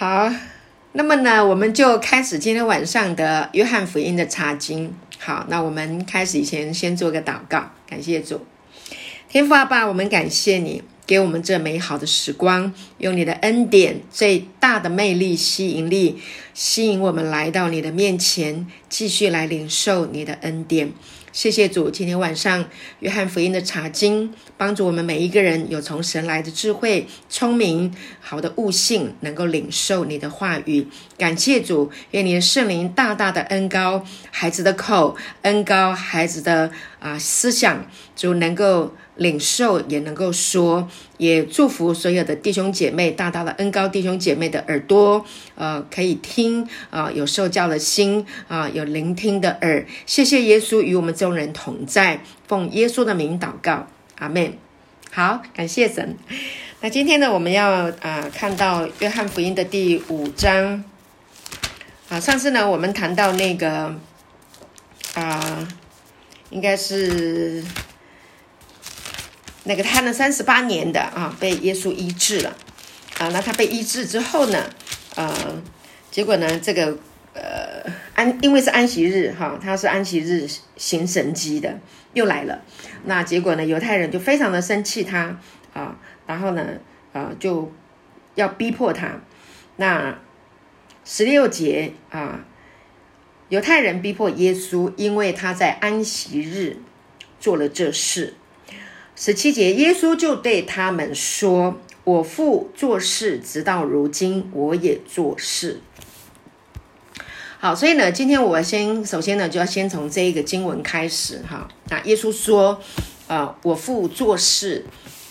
好，那么呢，我们就开始今天晚上的约翰福音的查经。好，那我们开始以前先做个祷告，感谢主，天父阿爸，我们感谢你。给我们这美好的时光，用你的恩典最大的魅力、吸引力，吸引我们来到你的面前，继续来领受你的恩典。谢谢主，今天晚上约翰福音的查经，帮助我们每一个人有从神来的智慧、聪明、好的悟性，能够领受你的话语。感谢主，愿你的圣灵大大的恩高孩子的口，恩高孩子的啊思想，就能够。领受也能够说，也祝福所有的弟兄姐妹，大大的恩高弟兄姐妹的耳朵，呃，可以听啊，有受教的心啊，有聆听的耳。谢谢耶稣与我们众人同在，奉耶稣的名祷告，阿门。好，感谢神。那今天呢，我们要啊看到约翰福音的第五章。啊，上次呢，我们谈到那个啊，应该是。那个瘫了三十八年的啊，被耶稣医治了啊。那他被医治之后呢，呃，结果呢，这个呃安，因为是安息日哈，他是安息日行神迹的，又来了。那结果呢，犹太人就非常的生气他啊，然后呢，呃，就要逼迫他。那十六节啊，犹太人逼迫耶稣，因为他在安息日做了这事。十七节，耶稣就对他们说：“我父做事，直到如今，我也做事。”好，所以呢，今天我先首先呢，就要先从这一个经文开始哈。那耶稣说：“啊，我父做事，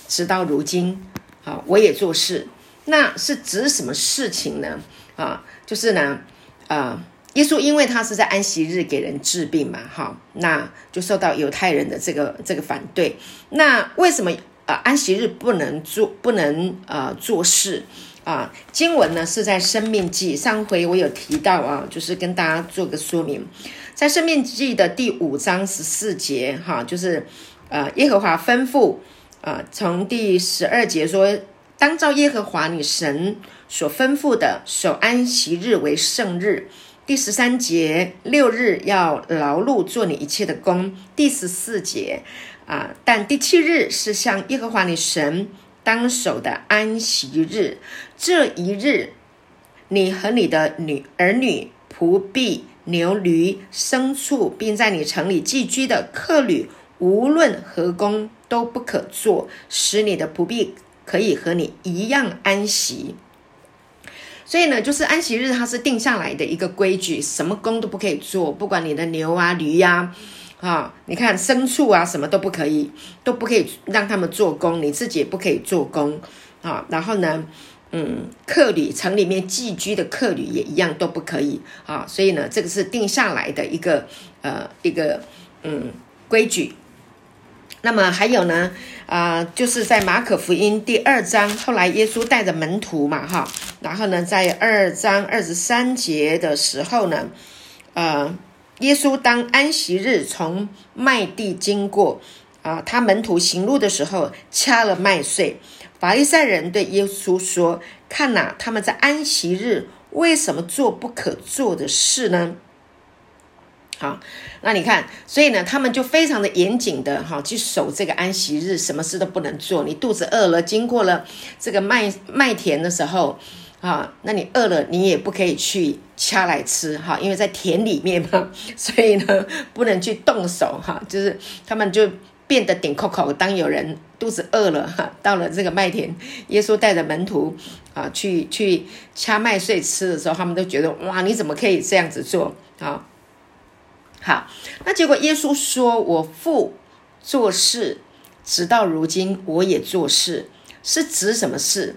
直到如今，好，我也做事。”那是指什么事情呢？啊，就是呢，啊。耶稣因为他是在安息日给人治病嘛，哈，那就受到犹太人的这个这个反对。那为什么呃安息日不能做不能呃做事啊？经文呢是在生命记上回我有提到啊，就是跟大家做个说明，在生命记的第五章十四节哈，就是呃耶和华吩咐啊，从第十二节说，当照耶和华你神所吩咐的守安息日为圣日。第十三节，六日要劳碌做你一切的工。第十四节，啊，但第七日是向耶和华你神当守的安息日。这一日，你和你的女儿女、仆婢、牛驴、牲畜，并在你城里寄居的客旅，无论何工都不可做，使你的仆婢可以和你一样安息。所以呢，就是安息日它是定下来的一个规矩，什么工都不可以做，不管你的牛啊、驴呀，啊，你看牲畜啊，什么都不可以，都不可以让他们做工，你自己也不可以做工啊。然后呢，嗯，客旅城里面寄居的客旅也一样都不可以啊。所以呢，这个是定下来的一个呃一个嗯规矩。那么还有呢，啊，就是在马可福音第二章，后来耶稣带着门徒嘛，哈，然后呢，在二章二十三节的时候呢，呃，耶稣当安息日从麦地经过，啊，他门徒行路的时候掐了麦穗，法利赛人对耶稣说：“看呐，他们在安息日为什么做不可做的事呢？”好，那你看，所以呢，他们就非常的严谨的哈，去守这个安息日，什么事都不能做。你肚子饿了，经过了这个麦麦田的时候，啊，那你饿了，你也不可以去掐来吃哈，因为在田里面嘛，所以呢，不能去动手哈。就是他们就变得顶扣扣。当有人肚子饿了哈，到了这个麦田，耶稣带着门徒啊去去掐麦穗吃的时候，他们都觉得哇，你怎么可以这样子做啊？好，那结果耶稣说：“我父做事，直到如今我也做事，是指什么事？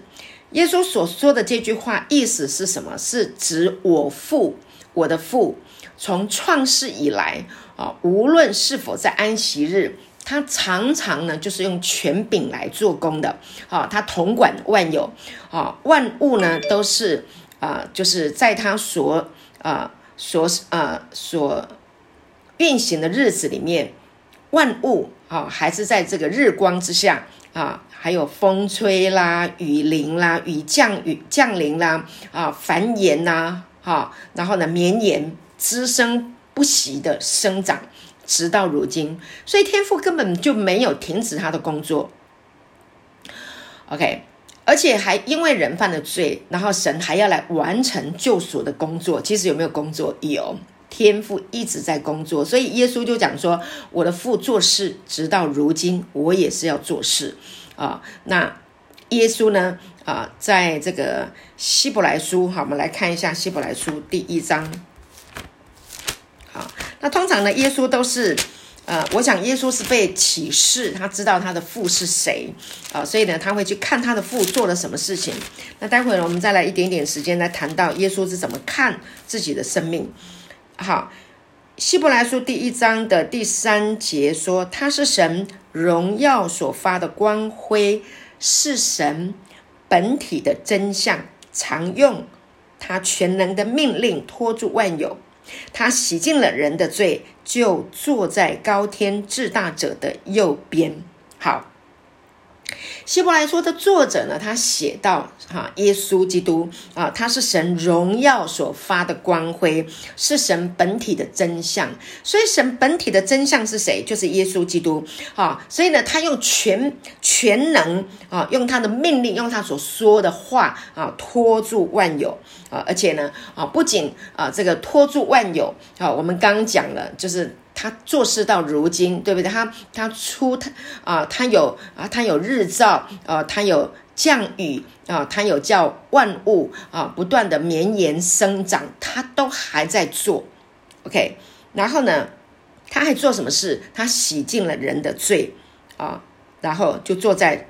耶稣所说的这句话意思是什么？是指我父，我的父，从创世以来啊，无论是否在安息日，他常常呢就是用权柄来做工的。啊，他统管万有，啊，万物呢都是啊，就是在他所啊所啊所。”运行的日子里面，万物啊还是在这个日光之下啊，还有风吹啦、雨淋啦、雨降雨降临啦啊，繁衍呐，哈，然后呢绵延滋生不息的生长，直到如今，所以天父根本就没有停止他的工作。OK，而且还因为人犯了罪，然后神还要来完成救赎的工作。其实有没有工作？有。天父一直在工作，所以耶稣就讲说：“我的父做事，直到如今，我也是要做事。”啊，那耶稣呢？啊，在这个希伯来书，好，我们来看一下希伯来书第一章。好，那通常呢，耶稣都是，呃，我想耶稣是被启示，他知道他的父是谁啊，所以呢，他会去看他的父做了什么事情。那待会儿呢，我们再来一点点时间来谈到耶稣是怎么看自己的生命。好，希伯来书第一章的第三节说，他是神荣耀所发的光辉，是神本体的真相，常用他全能的命令托住万有。他洗净了人的罪，就坐在高天至大者的右边。好。希伯来说的作者呢，他写到哈，耶稣基督啊，他是神荣耀所发的光辉，是神本体的真相。所以神本体的真相是谁？就是耶稣基督啊。所以呢，他用全全能啊，用他的命令，用他所说的话啊，托住万有啊。而且呢啊，不仅啊这个托住万有啊，我们刚刚讲了，就是。他做事到如今，对不对？他他出他啊，他有啊，他有日照啊，他有降雨啊，他有叫万物啊不断的绵延生长，他都还在做。OK，然后呢，他还做什么事？他洗净了人的罪啊，然后就坐在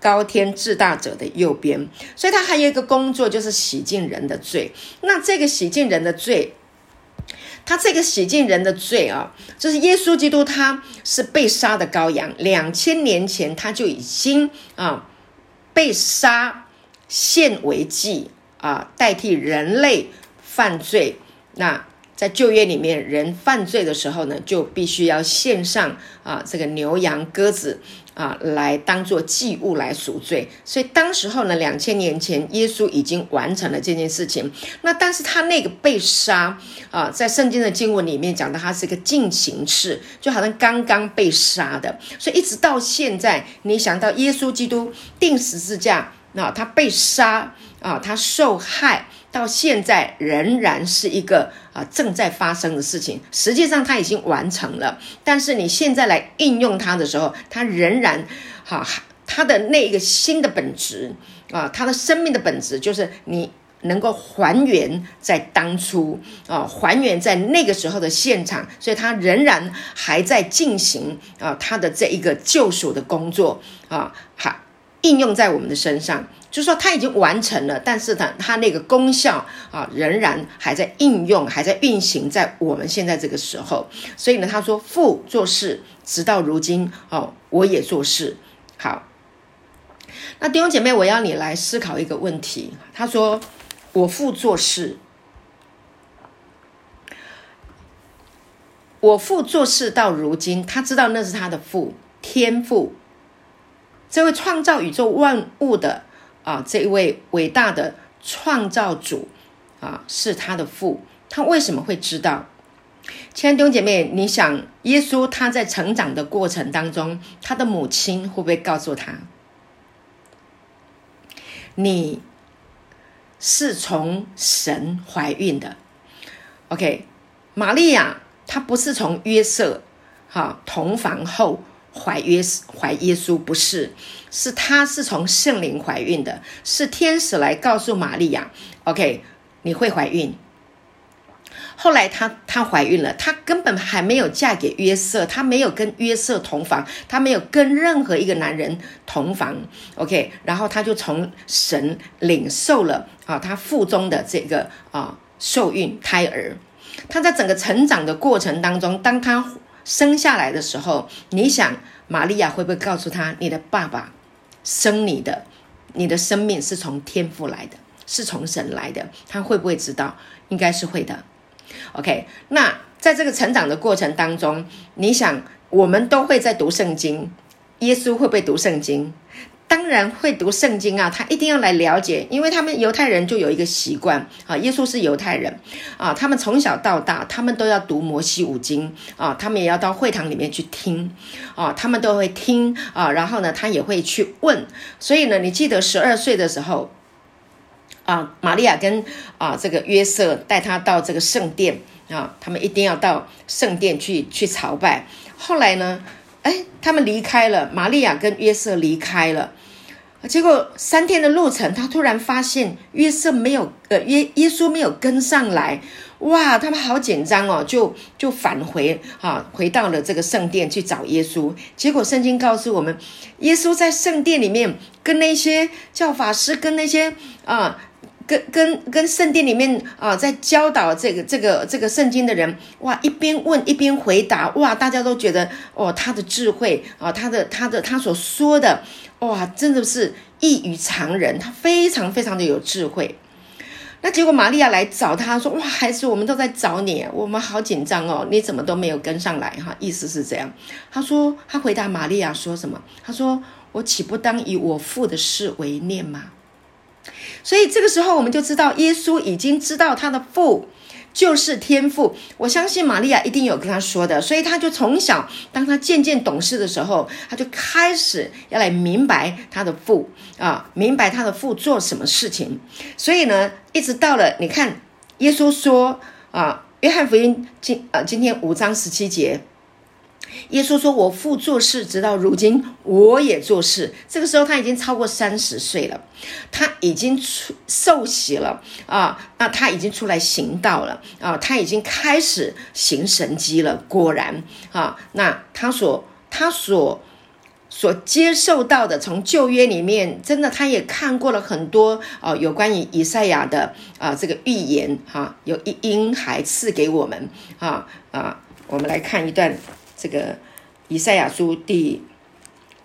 高天至大者的右边。所以他还有一个工作，就是洗净人的罪。那这个洗净人的罪。他这个洗净人的罪啊，就是耶稣基督，他是被杀的羔羊，两千年前他就已经啊被杀献为祭啊，代替人类犯罪。那在旧约里面，人犯罪的时候呢，就必须要献上啊这个牛羊鸽子。啊，来当做祭物来赎罪，所以当时候呢，两千年前，耶稣已经完成了这件事情。那但是他那个被杀啊，在圣经的经文里面讲的，他是一个进行式，就好像刚刚被杀的。所以一直到现在，你想到耶稣基督定十字架，那他被杀啊，他受害。到现在仍然是一个啊正在发生的事情，实际上它已经完成了。但是你现在来应用它的时候，它仍然哈，它的那一个新的本质啊，它的生命的本质就是你能够还原在当初啊，还原在那个时候的现场，所以它仍然还在进行啊，它的这一个救赎的工作啊，好应用在我们的身上。就是说，它已经完成了，但是呢，它那个功效啊，仍然还在应用，还在运行在我们现在这个时候。所以呢，他说父做事，直到如今哦，我也做事。好，那弟兄姐妹，我要你来思考一个问题。他说，我父做事，我父做事到如今，他知道那是他的父天父，这位创造宇宙万物的。啊，这一位伟大的创造主啊，是他的父，他为什么会知道？亲爱的弟兄姐妹，你想，耶稣他在成长的过程当中，他的母亲会不会告诉他，你是从神怀孕的？OK，玛利亚她不是从约瑟哈同房后。怀约怀耶稣不是，是他是从圣灵怀孕的，是天使来告诉玛利亚，OK，你会怀孕。后来她她怀孕了，她根本还没有嫁给约瑟，她没有跟约瑟同房，她没有跟任何一个男人同房，OK，然后她就从神领受了啊，她腹中的这个啊受孕胎儿，她在整个成长的过程当中，当她。生下来的时候，你想玛利亚会不会告诉他，你的爸爸生你的，你的生命是从天父来的，是从神来的？他会不会知道？应该是会的。OK，那在这个成长的过程当中，你想，我们都会在读圣经，耶稣会不会读圣经？当然会读圣经啊，他一定要来了解，因为他们犹太人就有一个习惯啊，耶稣是犹太人啊，他们从小到大，他们都要读摩西五经啊，他们也要到会堂里面去听啊，他们都会听啊，然后呢，他也会去问，所以呢，你记得十二岁的时候啊，玛利亚跟啊这个约瑟带他到这个圣殿啊，他们一定要到圣殿去去朝拜，后来呢？哎，他们离开了，玛利亚跟约瑟离开了，结果三天的路程，他突然发现约瑟没有，呃，耶耶稣没有跟上来，哇，他们好紧张哦，就就返回啊，回到了这个圣殿去找耶稣。结果圣经告诉我们，耶稣在圣殿里面跟那些教法师，跟那些啊。跟跟跟圣殿里面啊，在教导这个这个这个圣经的人，哇，一边问一边回答，哇，大家都觉得哦，他的智慧啊，他的他的他所说的，哇，真的是异于常人，他非常非常的有智慧。那结果玛利亚来找他说，哇，孩子，我们都在找你，我们好紧张哦，你怎么都没有跟上来哈？意思是这样。他说，他回答玛利亚说什么？他说，我岂不当以我父的事为念吗？所以这个时候，我们就知道耶稣已经知道他的父就是天赋。我相信玛利亚一定有跟他说的，所以他就从小，当他渐渐懂事的时候，他就开始要来明白他的父啊，明白他的父做什么事情。所以呢，一直到了你看，耶稣说啊，约翰福音今呃今天五章十七节。耶稣说：“我父做事，直到如今，我也做事。”这个时候他已经超过三十岁了，他已经出受洗了啊，那他已经出来行道了啊，他已经开始行神迹了。果然啊，那他所他所所接受到的，从旧约里面，真的他也看过了很多啊，有关于以赛亚的啊这个预言哈，有一婴孩赐给我们啊啊，我们来看一段。这个以赛亚书第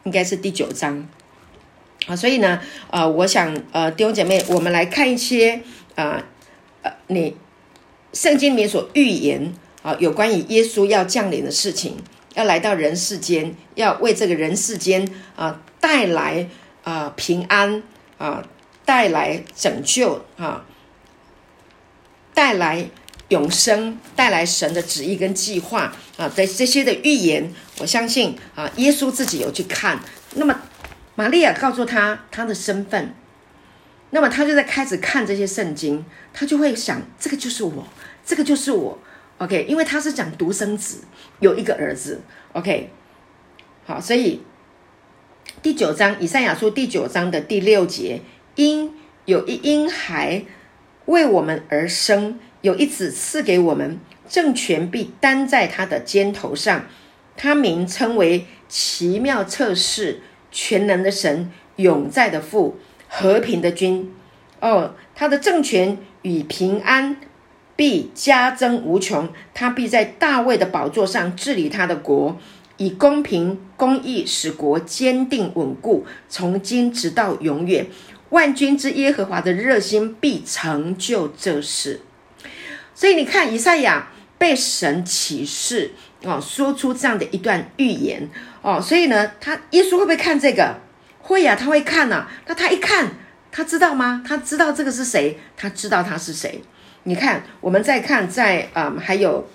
应该是第九章啊，所以呢，呃，我想呃弟兄姐妹，我们来看一些啊呃你圣经里面所预言啊有关于耶稣要降临的事情，要来到人世间，要为这个人世间啊带来啊平安啊带来拯救啊带来。永生带来神的旨意跟计划啊，在这些的预言，我相信啊，耶稣自己有去看。那么，玛利亚告诉他他的身份，那么他就在开始看这些圣经，他就会想，这个就是我，这个就是我。OK，因为他是讲独生子，有一个儿子。OK，好，所以第九章以赛亚书第九章的第六节，因有一婴孩为我们而生。有一子赐给我们，政权必担在他的肩头上。他名称为奇妙测试、全能的神、永在的父、和平的君。哦，他的政权与平安必加增无穷。他必在大卫的宝座上治理他的国，以公平公义使国坚定稳固，从今直到永远。万军之耶和华的热心必成就这事。所以你看，以赛亚被神启示哦，说出这样的一段预言哦，所以呢，他耶稣会不会看这个？会呀，他会看呐。那他一看，他知道吗？他知道这个是谁？他知道他是谁？你看，我们再看，在啊，还有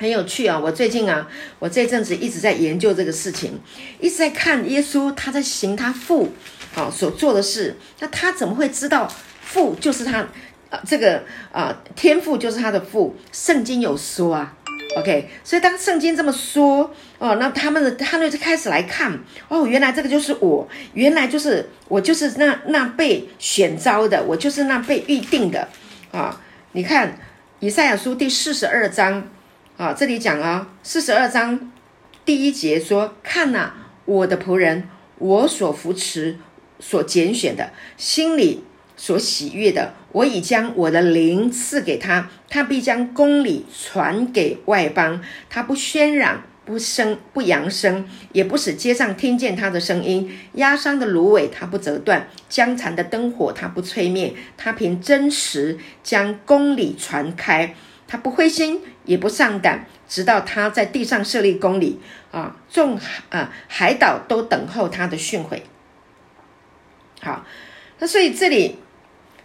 很有趣啊。我最近啊，我这阵子一直在研究这个事情，一直在看耶稣他在行他父啊所做的事。那他怎么会知道父就是他？啊，这个啊，天赋就是他的父，圣经有说啊，OK，所以当圣经这么说哦，那他们的他们就开始来看哦，原来这个就是我，原来就是我，就是那那被选召的，我就是那被预定的啊。你看以赛亚书第四十二章啊，这里讲啊，四十二章第一节说：“看呐，我的仆人，我所扶持、所拣选的，心里。”所喜悦的，我已将我的灵赐给他，他必将公理传给外邦。他不喧嚷，不声，不扬声，也不使街上听见他的声音。压伤的芦苇他不折断，江残的灯火他不吹灭。他凭真实将公理传开，他不灰心也不上胆，直到他在地上设立公理啊，众啊海岛都等候他的训诲。好，那所以这里，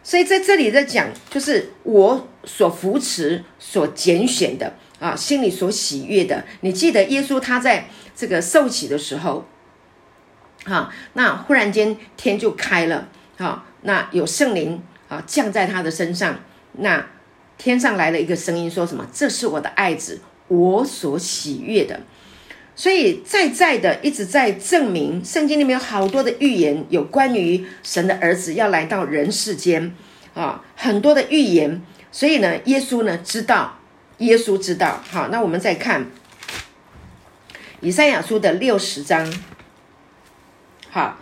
所以在这里在讲，就是我所扶持、所拣选的啊，心里所喜悦的。你记得耶稣他在这个受洗的时候，哈，那忽然间天就开了，哈，那有圣灵啊降在他的身上，那天上来了一个声音，说什么？这是我的爱子，我所喜悦的。所以在在的一直在证明，圣经里面有好多的预言，有关于神的儿子要来到人世间啊，很多的预言。所以呢，耶稣呢知道，耶稣知道。好，那我们再看以赛亚书的六十章。好，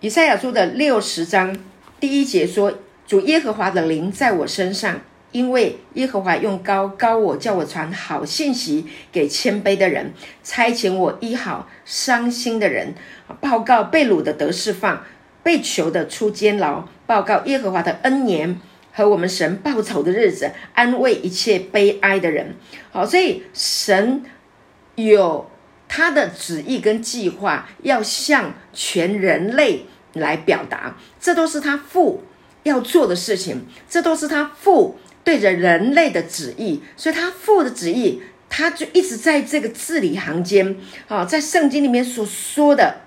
以赛亚书的六十章第一节说：“主耶和华的灵在我身上。”因为耶和华用高高我，叫我传好信息给谦卑的人，差遣我医好伤心的人，报告被掳的得释放，被囚的出监牢，报告耶和华的恩年和我们神报仇的日子，安慰一切悲哀的人。好，所以神有他的旨意跟计划，要向全人类来表达，这都是他父要做的事情，这都是他父。对着人类的旨意，所以他父的旨意，他就一直在这个字里行间啊，在圣经里面所说的，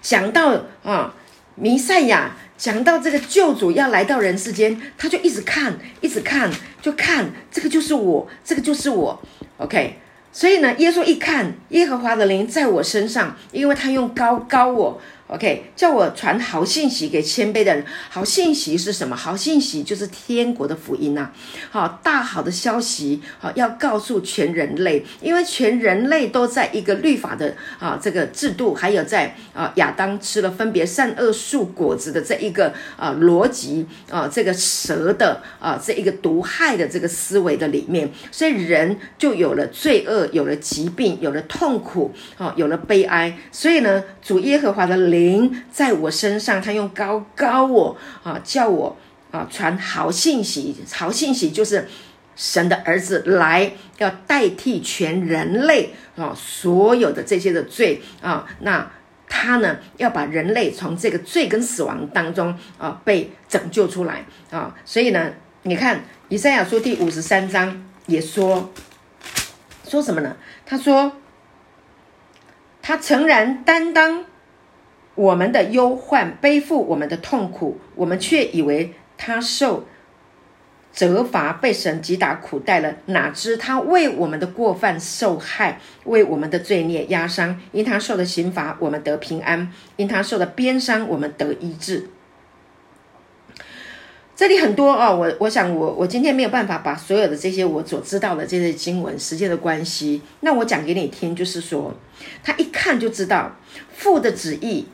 讲到啊弥赛亚，讲到这个救主要来到人世间，他就一直看，一直看，就看这个就是我，这个就是我，OK。所以呢，耶稣一看耶和华的灵在我身上，因为他用高高我。OK，叫我传好信息给谦卑的人。好信息是什么？好信息就是天国的福音呐。好，大好的消息，好要告诉全人类，因为全人类都在一个律法的啊这个制度，还有在啊亚当吃了分别善恶树果子的这一个啊逻辑啊这个蛇的啊这一个毒害的这个思维的里面，所以人就有了罪恶，有了疾病，有了痛苦，啊有了悲哀。所以呢，主耶和华的灵。灵在我身上，他用高高我啊，叫我啊传好信息。好信息就是神的儿子来，要代替全人类啊所有的这些的罪啊。那他呢，要把人类从这个罪跟死亡当中啊被拯救出来啊。所以呢，你看以赛亚书第五十三章也说说什么呢？他说他诚然担当。我们的忧患，背负我们的痛苦，我们却以为他受责罚，被神击打苦待了。哪知他为我们的过犯受害，为我们的罪孽压伤。因他受的刑罚，我们得平安；因他受的鞭伤，我们得医治。这里很多啊，我我想我我今天没有办法把所有的这些我所知道的这些经文时间的关系，那我讲给你听，就是说他一看就知道父的旨意。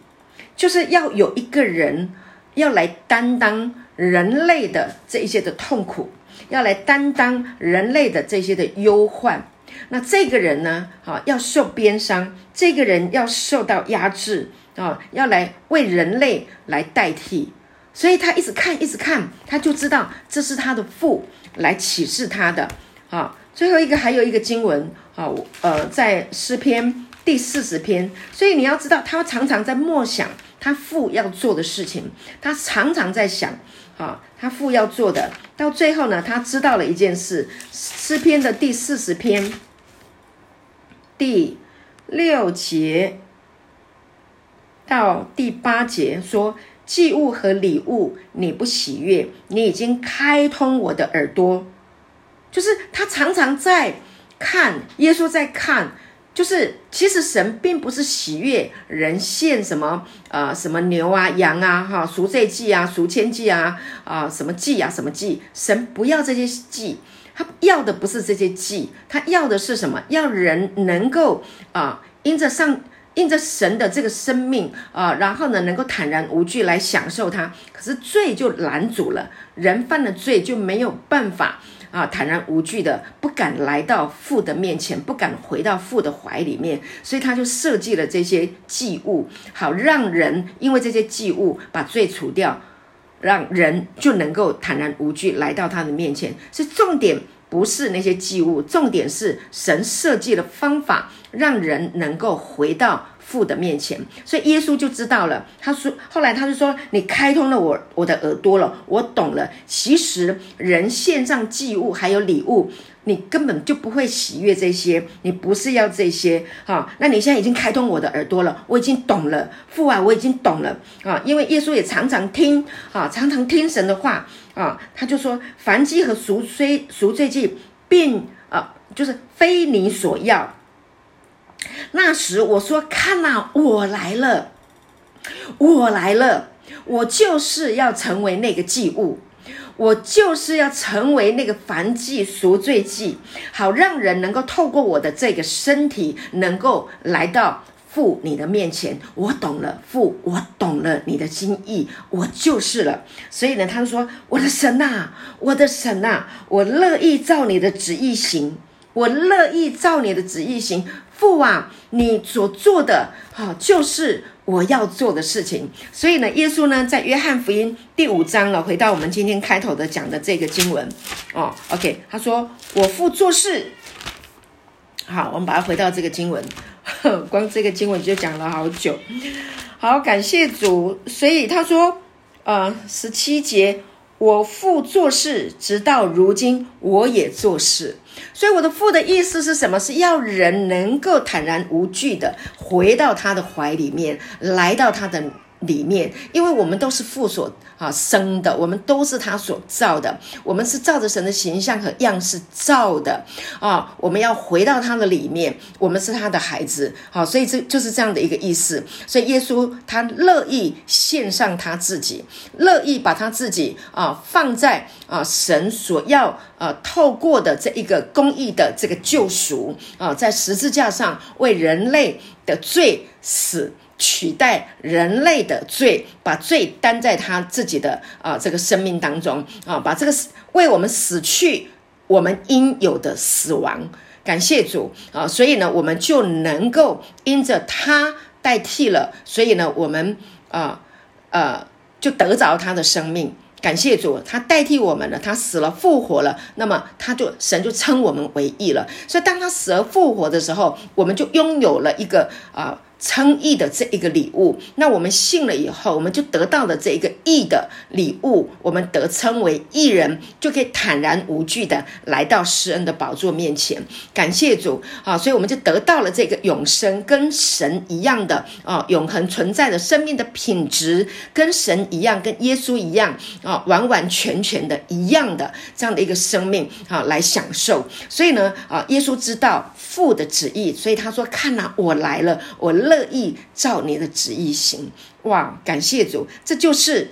就是要有一个人要来担当人类的这一些的痛苦，要来担当人类的这些的忧患。那这个人呢，啊，要受鞭伤，这个人要受到压制啊，要来为人类来代替。所以他一直看，一直看，他就知道这是他的父来启示他的啊。最后一个还有一个经文啊，呃，在诗篇第四十篇。所以你要知道，他常常在默想。他父要做的事情，他常常在想，啊，他父要做的，到最后呢，他知道了一件事，诗篇的第四十篇第六节到第八节说，祭物和礼物你不喜悦，你已经开通我的耳朵，就是他常常在看，耶稣在看。就是，其实神并不是喜悦人献什么，呃，什么牛啊、羊啊，哈，赎罪祭啊、赎千祭啊，啊，什么祭啊、什么祭，神不要这些祭，他要的不是这些祭，他要的是什么？要人能够啊，因着上，因着神的这个生命啊，然后呢，能够坦然无惧来享受它。可是罪就拦阻了，人犯了罪就没有办法。啊，坦然无惧的，不敢来到父的面前，不敢回到父的怀里面，所以他就设计了这些祭物，好让人因为这些祭物把罪除掉。让人就能够坦然无惧来到他的面前。是重点不是那些祭物，重点是神设计的方法，让人能够回到。父的面前，所以耶稣就知道了。他说，后来他就说：“你开通了我我的耳朵了，我懂了。其实人献上祭物还有礼物，你根本就不会喜悦这些，你不是要这些啊。那你现在已经开通我的耳朵了，我已经懂了，父啊，我已经懂了啊。因为耶稣也常常听啊，常常听神的话啊。他就说：凡祭和赎罪赎罪祭，并啊，就是非你所要。”那时我说：“看呐，我来了，我来了，我就是要成为那个祭物，我就是要成为那个凡祭赎罪祭，好让人能够透过我的这个身体，能够来到父你的面前。我懂了，父，我懂了你的心意，我就是了。所以呢，他说：我的神呐，我的神呐，我乐意照你的旨意行，我乐意照你的旨意行。”父啊，你所做的哈，就是我要做的事情。所以呢，耶稣呢，在约翰福音第五章了，回到我们今天开头的讲的这个经文哦。OK，他说：“我父做事。”好，我们把它回到这个经文，光这个经文就讲了好久。好，感谢主。所以他说：“呃，十七节，我父做事，直到如今，我也做事。”所以我的父的意思是什么？是要人能够坦然无惧的回到他的怀里面，来到他的里面，因为我们都是父所。啊，生的，我们都是他所造的，我们是照着神的形象和样式造的啊！我们要回到他的里面，我们是他的孩子，好，所以这就是这样的一个意思。所以耶稣他乐意献上他自己，乐意把他自己啊放在啊神所要啊透过的这一个公义的这个救赎啊，在十字架上为人类的罪死。取代人类的罪，把罪担在他自己的啊这个生命当中啊，把这个为我们死去我们应有的死亡，感谢主啊！所以呢，我们就能够因着他代替了，所以呢，我们啊呃就得着他的生命。感谢主，他代替我们了，他死了复活了，那么他就神就称我们为义了。所以当他死而复活的时候，我们就拥有了一个啊。称义的这一个礼物，那我们信了以后，我们就得到了这一个义的礼物，我们得称为义人，就可以坦然无惧的来到施恩的宝座面前，感谢主啊！所以我们就得到了这个永生，跟神一样的啊，永恒存在的生命的品质，跟神一样，跟耶稣一样啊，完完全全的一样的这样的一个生命啊，来享受。所以呢啊，耶稣知道父的旨意，所以他说：“看呐，我来了，我。”乐意照你的旨意行，哇！感谢主，这就是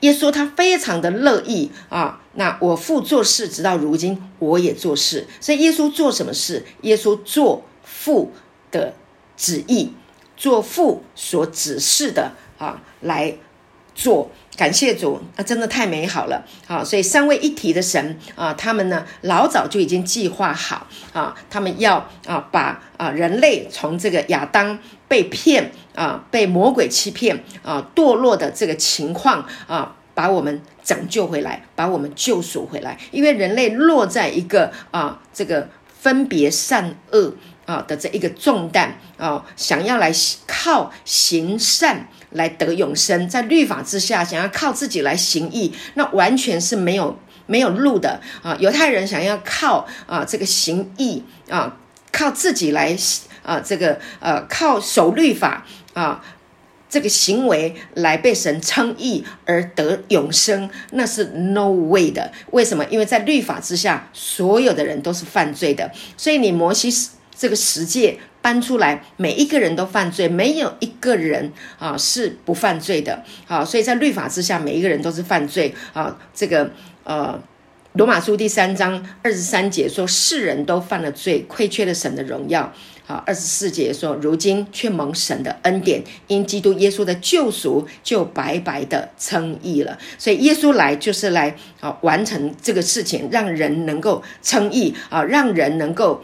耶稣，他非常的乐意啊。那我父做事，直到如今我也做事，所以耶稣做什么事？耶稣做父的旨意，做父所指示的啊，来做。感谢主，啊，真的太美好了，啊，所以三位一体的神啊，他们呢老早就已经计划好啊，他们要啊把啊人类从这个亚当被骗啊被魔鬼欺骗啊堕落的这个情况啊，把我们拯救回来，把我们救赎回来，因为人类落在一个啊这个分别善恶啊的这一个重担啊，想要来靠行善。来得永生，在律法之下，想要靠自己来行义，那完全是没有没有路的啊！犹太人想要靠啊这个行义啊，靠自己来啊这个呃靠守律法啊这个行为来被神称义而得永生，那是 no way 的。为什么？因为在律法之下，所有的人都是犯罪的，所以你摩西这个十诫。搬出来，每一个人都犯罪，没有一个人啊是不犯罪的。啊，所以在律法之下，每一个人都是犯罪啊。这个呃，罗马书第三章二十三节说，世人都犯了罪，亏缺了神的荣耀。好，二十四节说，如今却蒙神的恩典，因基督耶稣的救赎，就白白的称义了。所以耶稣来就是来啊完成这个事情，让人能够称义啊，让人能够。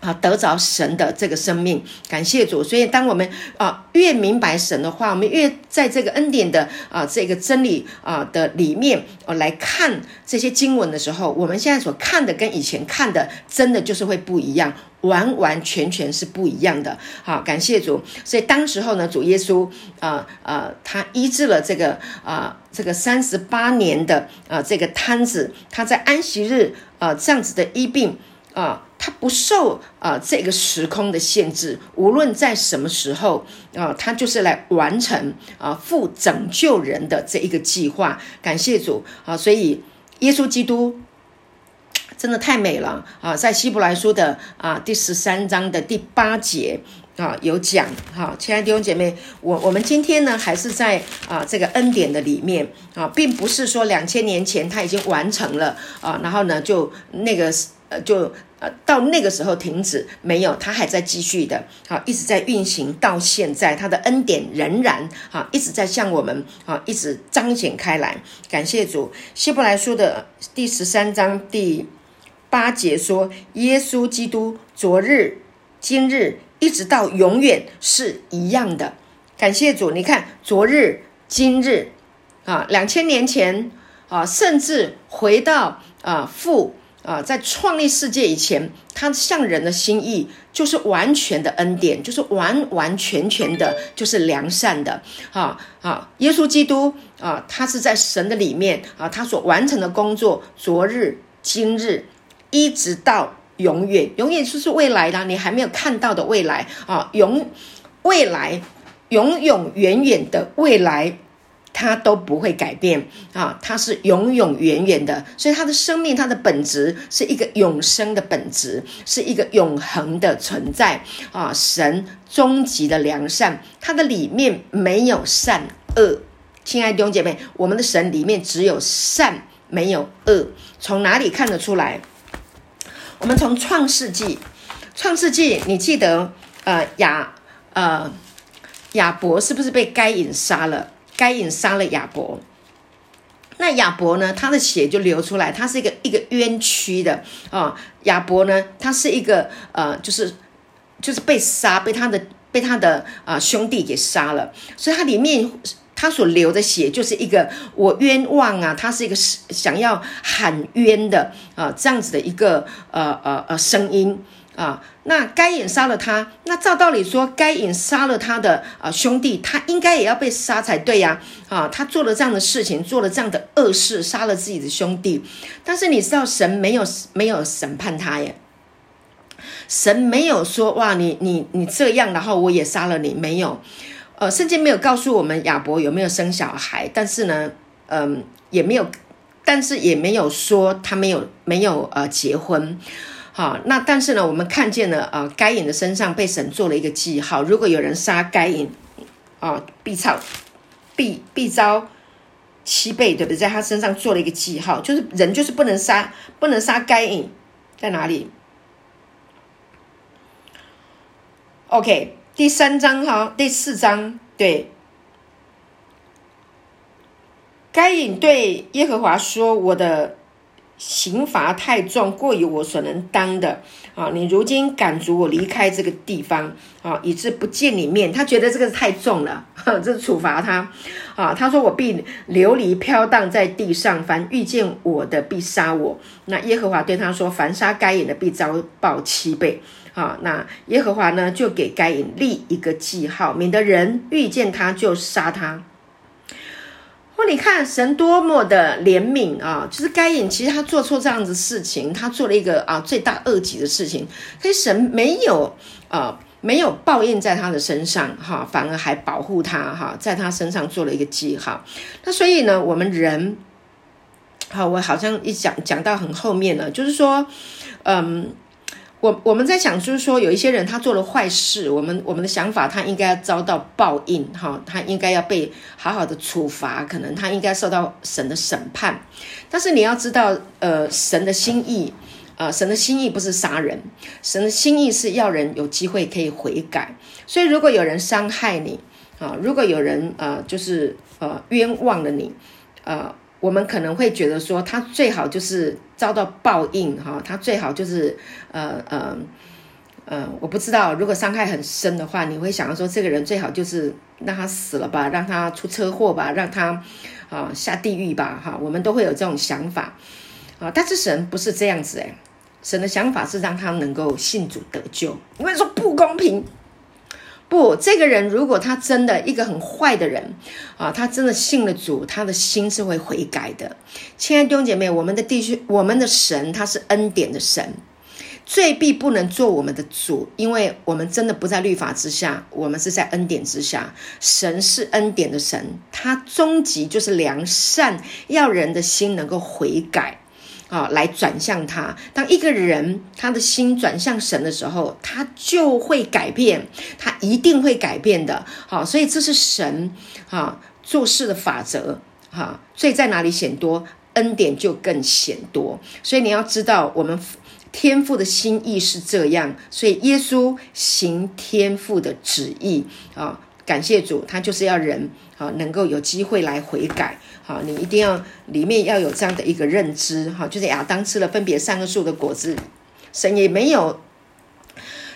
啊，得着神的这个生命，感谢主。所以，当我们啊越明白神的话，我们越在这个恩典的啊这个真理啊的里面啊来看这些经文的时候，我们现在所看的跟以前看的，真的就是会不一样，完完全全是不一样的。好，感谢主。所以当时候呢，主耶稣啊啊，他医治了这个啊这个三十八年的啊这个瘫子，他在安息日啊这样子的医病。啊，他不受啊这个时空的限制，无论在什么时候啊，他就是来完成啊复拯救人的这一个计划。感谢主啊！所以耶稣基督真的太美了啊！在希伯来书的啊第十三章的第八节啊有讲哈，亲爱的弟兄姐妹，我我们今天呢还是在啊这个恩典的里面啊，并不是说两千年前他已经完成了啊，然后呢就那个呃就。啊，到那个时候停止没有，它还在继续的，好，一直在运行到现在，它的恩典仍然啊一直在向我们啊一直彰显开来。感谢主，希伯来书的第十三章第八节说：“耶稣基督昨日、今日一直到永远是一样的。”感谢主，你看昨日、今日啊，两千年前啊，甚至回到啊父。啊，在创立世界以前，他向人的心意就是完全的恩典，就是完完全全的，就是良善的。啊啊，耶稣基督啊，他是在神的里面啊，他所完成的工作，昨日、今日，一直到永远，永远就是未来的，你还没有看到的未来啊，永未来，永永远远的未来。它都不会改变啊，它是永永远远的，所以它的生命，它的本质是一个永生的本质，是一个永恒的存在啊。神终极的良善，它的里面没有善恶。亲爱的弟兄姐妹，我们的神里面只有善，没有恶。从哪里看得出来？我们从创世纪，创世纪，你记得呃亚呃亚伯是不是被该隐杀了？该隐杀了亚伯，那亚伯呢？他的血就流出来，他是一个一个冤屈的啊。亚伯呢，他是一个呃，就是就是被杀，被他的被他的啊兄弟给杀了，所以他里面他所流的血就是一个我冤枉啊，他是一个想要喊冤的啊这样子的一个呃呃呃声音。啊，那该隐杀了他，那照道理说，该隐杀了他的啊兄弟，他应该也要被杀才对呀。啊，他做了这样的事情，做了这样的恶事，杀了自己的兄弟。但是你知道，神没有没有审判他耶，神没有说哇，你你你这样，然后我也杀了你，没有。呃，圣经没有告诉我们亚伯有没有生小孩，但是呢，嗯，也没有，但是也没有说他没有没有呃结婚。好，那但是呢，我们看见了啊，该隐的身上被神做了一个记号。如果有人杀该隐，啊，必遭必必遭七倍，对不对？在他身上做了一个记号，就是人就是不能杀，不能杀该隐，在哪里？OK，第三章哈，第四章对，该隐对耶和华说：“我的。”刑罚太重，过于我所能当的啊！你如今赶逐我离开这个地方啊，以致不见你面。他觉得这个太重了，这是处罚他啊！他说：“我必流离飘荡在地上，凡遇见我的必杀我。”那耶和华对他说：“凡杀该隐的必遭报七倍。”啊！那耶和华呢，就给该隐立一个记号，免得人遇见他就杀他。或你看神多么的怜悯啊！就是该隐其实他做错这样子事情，他做了一个啊罪大恶极的事情，可是神没有啊没有报应在他的身上哈，反而还保护他哈，在他身上做了一个记号。那所以呢，我们人好，我好像一讲讲到很后面了，就是说，嗯。我我们在想，就是说，有一些人他做了坏事，我们我们的想法，他应该要遭到报应，哈，他应该要被好好的处罚，可能他应该受到神的审判。但是你要知道，呃，神的心意，啊，神的心意不是杀人，神的心意是要人有机会可以悔改。所以，如果有人伤害你，啊，如果有人呃，就是呃冤枉了你，呃。我们可能会觉得说，他最好就是遭到报应哈，他最好就是呃呃呃，我不知道，如果伤害很深的话，你会想要说这个人最好就是让他死了吧，让他出车祸吧，让他啊下地狱吧，哈，我们都会有这种想法啊。但是神不是这样子诶，神的想法是让他能够信主得救。你会说不公平？不，这个人如果他真的一个很坏的人啊，他真的信了主，他的心是会悔改的。亲爱的弟兄姐妹，我们的弟兄，我们的神他是恩典的神，罪必不能做我们的主，因为我们真的不在律法之下，我们是在恩典之下。神是恩典的神，他终极就是良善，要人的心能够悔改。啊，来转向他。当一个人他的心转向神的时候，他就会改变，他一定会改变的。好，所以这是神啊做事的法则。哈，罪在哪里显多，恩典就更显多。所以你要知道，我们天父的心意是这样。所以耶稣行天父的旨意啊，感谢主，他就是要人啊能够有机会来悔改。好，你一定要里面要有这样的一个认知，哈，就是亚当吃了分别三个树的果子，神也没有，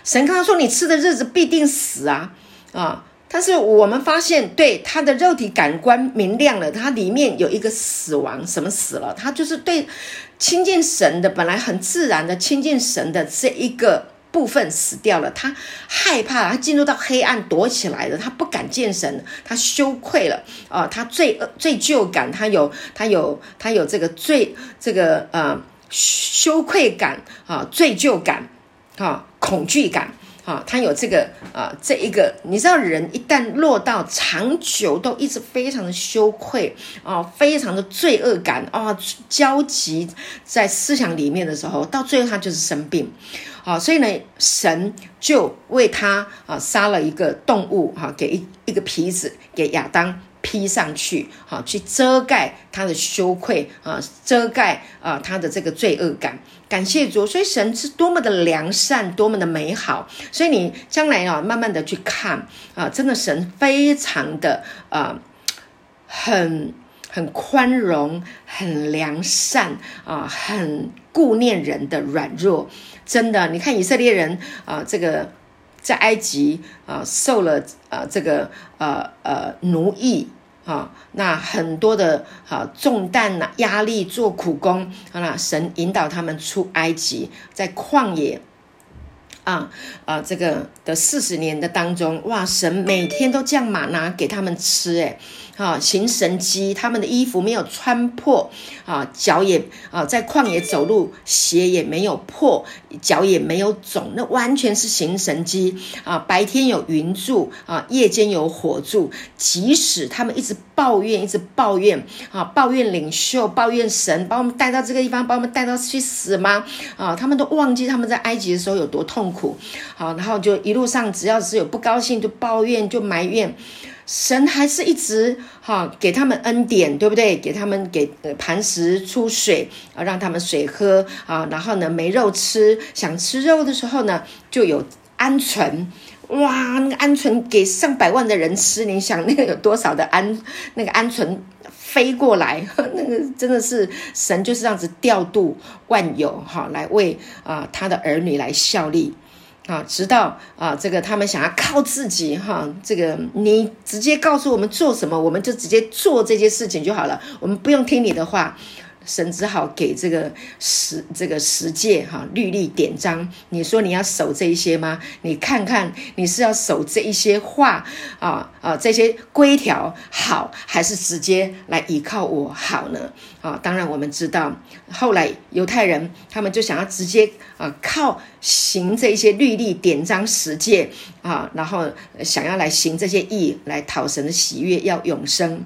神刚刚说你吃的日子必定死啊，啊，但是我们发现，对他的肉体感官明亮了，它里面有一个死亡，什么死了？他就是对亲近神的本来很自然的亲近神的这一个。部分死掉了，他害怕，他进入到黑暗躲起来了，他不敢见神，他羞愧了啊，他罪恶罪疚感，他有他有他有这个罪这个呃羞愧感啊，罪疚感啊，恐惧感。啊，他有这个啊这一个，你知道人一旦落到长久都一直非常的羞愧啊，非常的罪恶感啊，焦急在思想里面的时候，到最后他就是生病。好，所以呢，神就为他啊杀了一个动物，哈，给一一个皮子给亚当披上去，好，去遮盖他的羞愧啊，遮盖啊他的这个罪恶感。感谢主，所以神是多么的良善，多么的美好。所以你将来啊，慢慢的去看啊，真的神非常的啊，很很宽容，很良善啊，很顾念人的软弱。真的，你看以色列人啊，这个在埃及啊受了啊这个呃呃奴役啊，那很多的啊重担呐压力做苦工啊，神引导他们出埃及，在旷野啊啊这个的四十年的当中，哇，神每天都降马拿给他们吃，诶啊，行神机，他们的衣服没有穿破啊，脚也啊，在旷野走路，鞋也没有破，脚也没有肿，那完全是行神机啊。白天有云柱啊，夜间有火柱，即使他们一直抱怨，一直抱怨啊，抱怨领袖，抱怨神，把我们带到这个地方，把我们带到去死吗？啊，他们都忘记他们在埃及的时候有多痛苦，好，然后就一路上只要是有不高兴就抱怨，就埋怨。神还是一直哈给他们恩典，对不对？给他们给磐石出水啊，让他们水喝啊，然后呢没肉吃，想吃肉的时候呢就有鹌鹑，哇，那个鹌鹑给上百万的人吃，你想那个有多少的鹌那个鹌鹑飞过来，那个真的是神就是这样子调度万有哈，来为啊他的儿女来效力。啊，直到啊，这个他们想要靠自己哈，这个你直接告诉我们做什么，我们就直接做这些事情就好了，我们不用听你的话。神只好给这个十这个十诫哈律例典章，你说你要守这一些吗？你看看你是要守这一些话啊啊这些规条好，还是直接来依靠我好呢？啊，当然我们知道，后来犹太人他们就想要直接啊靠行这些律例典章十诫啊，然后想要来行这些义来讨神的喜悦，要永生。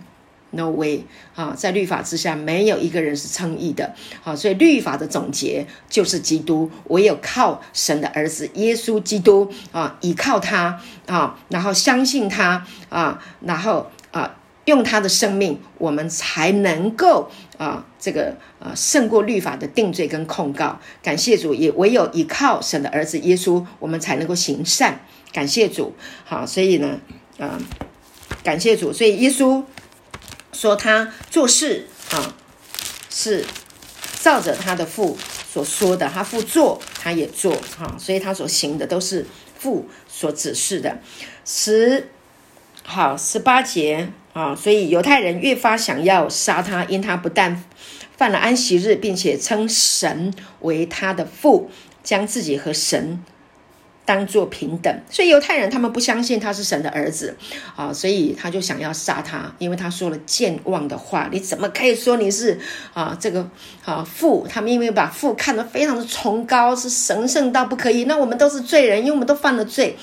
No way！啊，在律法之下，没有一个人是称义的。好，所以律法的总结就是基督。唯有靠神的儿子耶稣基督啊，依靠他啊，然后相信他啊，然后啊，用他的生命，我们才能够啊，这个啊，胜过律法的定罪跟控告。感谢主，也唯有依靠神的儿子耶稣，我们才能够行善。感谢主。好，所以呢，啊，感谢主。所以耶稣。说他做事啊，是照着他的父所说的，他父做他也做哈，所以他所行的都是父所指示的。十好十八节啊，所以犹太人越发想要杀他，因他不但犯了安息日，并且称神为他的父，将自己和神。当做平等，所以犹太人他们不相信他是神的儿子啊，所以他就想要杀他，因为他说了健忘的话。你怎么可以说你是啊这个啊父？他们因为把父看得非常的崇高，是神圣到不可以。那我们都是罪人，因为我们都犯了罪。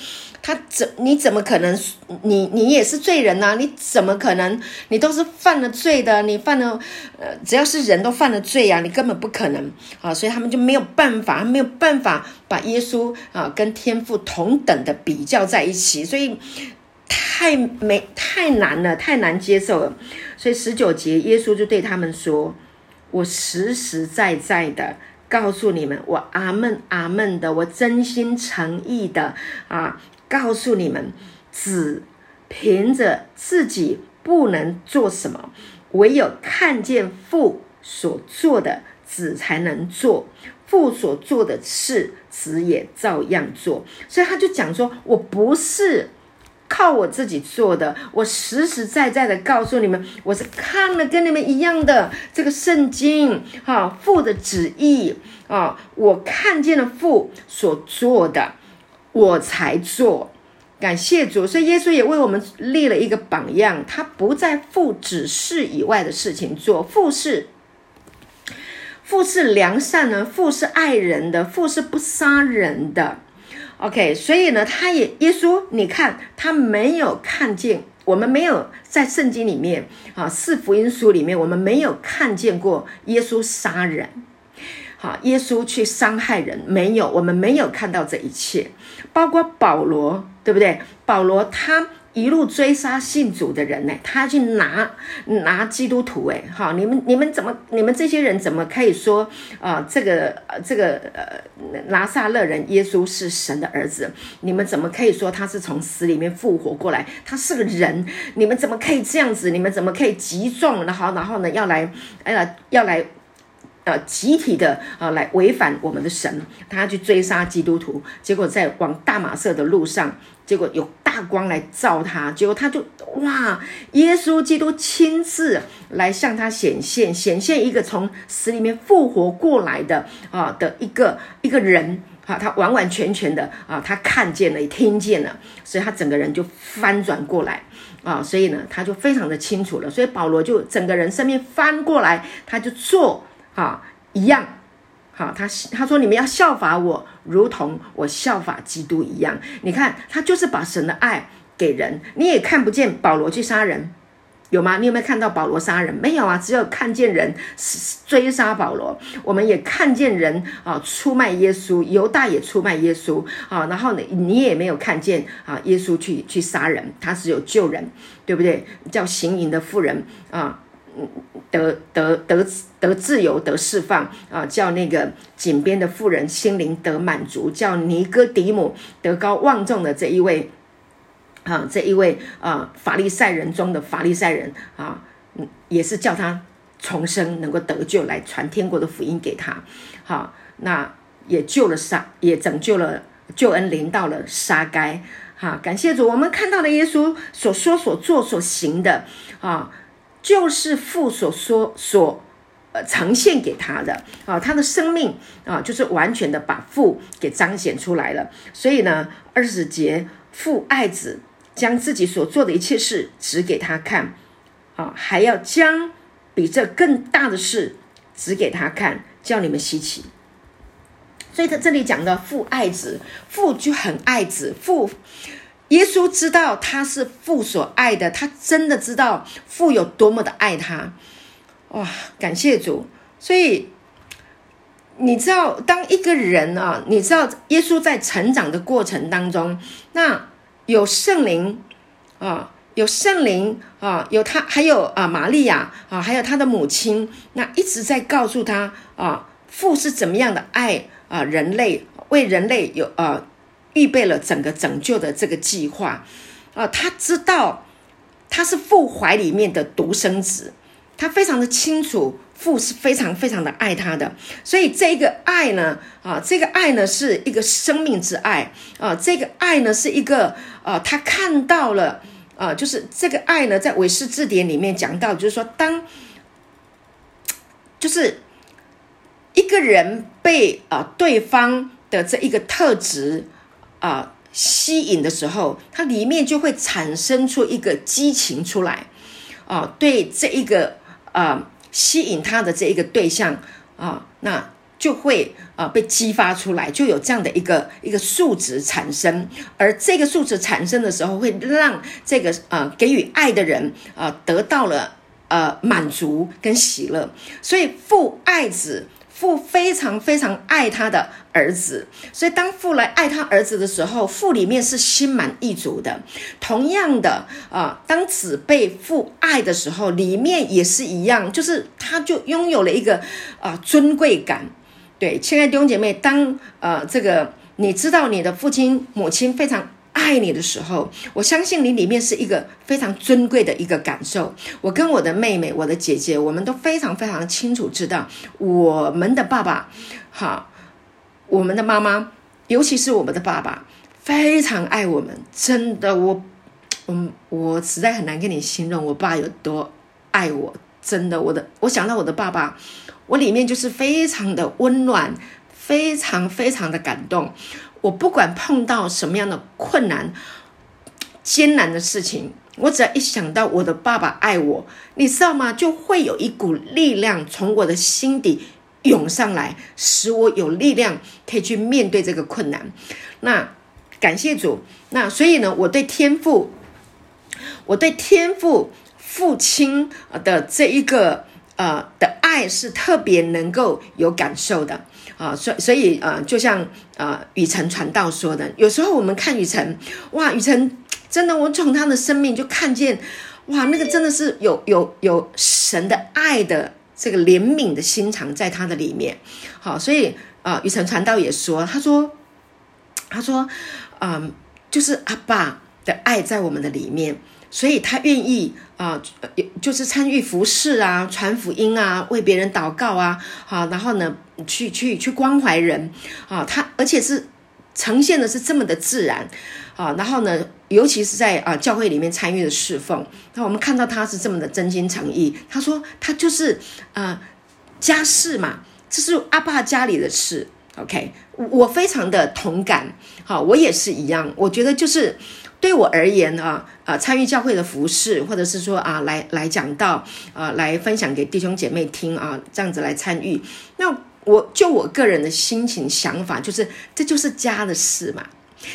他怎你怎么可能？你你也是罪人呐？你怎么可能？你都是犯了罪的，你犯了呃，只要是人都犯了罪呀，你根本不可能啊！所以他们就没有办法，没有办法把耶稣啊跟天父同等的比较在一起，所以太没太难了，太难接受了。所以十九节，耶稣就对他们说：“我实实在在的告诉你们，我阿门阿门的，我真心诚意的啊。”告诉你们，只凭着自己不能做什么，唯有看见父所做的，子才能做。父所做的事，子也照样做。所以他就讲说：“我不是靠我自己做的，我实实在在的告诉你们，我是看了跟你们一样的这个圣经，哈，父的旨意啊，我看见了父所做的。”我才做，感谢主，所以耶稣也为我们立了一个榜样，他不在父指示以外的事情做。父是父是良善呢，父是爱人的，父是不杀人的。OK，所以呢，他也耶稣，你看他没有看见，我们没有在圣经里面啊，四福音书里面，我们没有看见过耶稣杀人。好，耶稣去伤害人没有？我们没有看到这一切，包括保罗，对不对？保罗他一路追杀信主的人呢，他去拿拿基督徒，哎，好，你们你们怎么？你们这些人怎么可以说啊？这个这个呃，拿撒勒人耶稣是神的儿子？你们怎么可以说他是从死里面复活过来？他是个人，你们怎么可以这样子？你们怎么可以集众？然后然后呢，要来哎呀，要来。呃，集体的啊，来违反我们的神，他去追杀基督徒，结果在往大马色的路上，结果有大光来照他，结果他就哇，耶稣基督亲自来向他显现，显现一个从死里面复活过来的啊的一个一个人好，他完完全全的啊，他看见了，也听见了，所以他整个人就翻转过来啊，所以呢，他就非常的清楚了，所以保罗就整个人生命翻过来，他就做。好，一样，好，他他说你们要效法我，如同我效法基督一样。你看，他就是把神的爱给人。你也看不见保罗去杀人，有吗？你有没有看到保罗杀人？没有啊，只有看见人追杀保罗。我们也看见人啊出卖耶稣，犹大也出卖耶稣啊。然后呢，你也没有看见啊耶稣去去杀人，他是有救人，对不对？叫行淫的妇人啊。得得得得自由得释放啊！叫那个井边的妇人心灵得满足，叫尼哥底母德高望重的这一位啊，这一位啊法利赛人中的法利赛人啊，嗯，也是叫他重生，能够得救，来传天国的福音给他。好，那也救了杀，也拯救了救恩临到了沙该。哈，感谢主，我们看到了耶稣所说所做所行的啊。就是父所说所呃呈现给他的啊，他的生命啊，就是完全的把父给彰显出来了。所以呢，二十节父爱子，将自己所做的一切事指给他看啊，还要将比这更大的事指给他看，叫你们稀奇。所以他这里讲的父爱子，父就很爱子，父。耶稣知道他是父所爱的，他真的知道父有多么的爱他，哇！感谢主。所以你知道，当一个人啊，你知道耶稣在成长的过程当中，那有圣灵啊，有圣灵啊，有他，还有啊，玛利亚啊，还有他的母亲，那一直在告诉他啊，父是怎么样的爱啊，人类为人类有啊。预备了整个拯救的这个计划，啊，他知道他是父怀里面的独生子，他非常的清楚父是非常非常的爱他的，所以这个爱呢，啊，这个爱呢是一个生命之爱啊，这个爱呢是一个啊，他看到了啊，就是这个爱呢，在韦氏字典里面讲到，就是说，当就是一个人被啊对方的这一个特质啊吸引的时候，它里面就会产生出一个激情出来啊，对这一个啊。吸引他的这一个对象啊，那就会啊被激发出来，就有这样的一个一个数值产生，而这个数值产生的时候，会让这个呃给予爱的人啊得到了呃满足跟喜乐，所以父爱子。父非常非常爱他的儿子，所以当父来爱他儿子的时候，父里面是心满意足的。同样的啊，当子被父爱的时候，里面也是一样，就是他就拥有了一个啊尊贵感。对，亲爱的弟兄姐妹，当呃这个你知道你的父亲母亲非常。爱你的时候，我相信你里面是一个非常尊贵的一个感受。我跟我的妹妹、我的姐姐，我们都非常非常清楚知道，我们的爸爸，哈，我们的妈妈，尤其是我们的爸爸，非常爱我们。真的，我，我，我实在很难跟你形容我爸有多爱我。真的，我的，我想到我的爸爸，我里面就是非常的温暖，非常非常的感动。我不管碰到什么样的困难、艰难的事情，我只要一想到我的爸爸爱我，你知道吗？就会有一股力量从我的心底涌上来，使我有力量可以去面对这个困难。那感谢主。那所以呢，我对天赋，我对天赋父亲的这一个呃的爱是特别能够有感受的。啊，所所以呃，就像呃雨辰传道说的，有时候我们看雨辰，哇，雨辰真的，我从他的生命就看见，哇，那个真的是有有有神的爱的这个怜悯的心肠在他的里面。好，所以啊，雨辰传道也说，他说，他说，嗯，就是阿爸的爱在我们的里面。所以他愿意啊，就是参与服侍啊，传福音啊，为别人祷告啊，好，然后呢，去去去关怀人啊，他而且是呈现的是这么的自然啊，然后呢，尤其是在啊教会里面参与的侍奉，那我们看到他是这么的真心诚意。他说他就是啊家事嘛，这是阿爸家里的事。OK，我非常的同感，好，我也是一样，我觉得就是。对我而言啊，啊，参与教会的服饰，或者是说啊，来来讲到，啊，来分享给弟兄姐妹听啊，这样子来参与。那我就我个人的心情想法，就是这就是家的事嘛，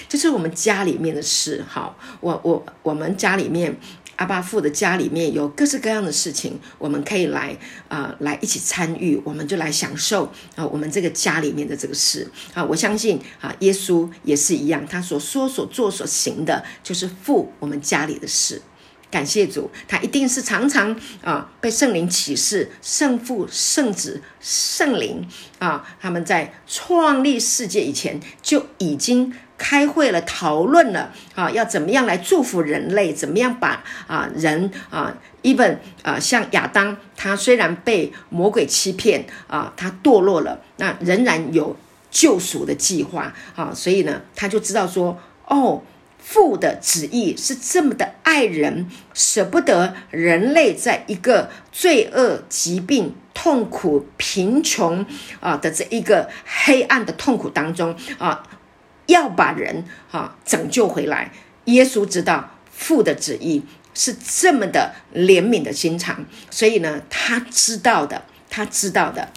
就是我们家里面的事。好，我我我们家里面。阿爸父的家里面有各式各样的事情，我们可以来啊，来一起参与，我们就来享受啊，我们这个家里面的这个事啊。我相信啊，耶稣也是一样，他所说、所做、所行的，就是父我们家里的事。感谢主，他一定是常常啊，被圣灵启示，圣父、圣子、圣灵啊，他们在创立世界以前就已经。开会了，讨论了啊，要怎么样来祝福人类？怎么样把啊人啊，even 啊，像亚当，他虽然被魔鬼欺骗啊，他堕落了，那仍然有救赎的计划啊，所以呢，他就知道说，哦，父的旨意是这么的爱人，舍不得人类在一个罪恶、疾病、痛苦、贫穷啊的这一个黑暗的痛苦当中啊。要把人哈拯救回来，耶稣知道父的旨意是这么的怜悯的心肠，所以呢，他知道的，他知道的。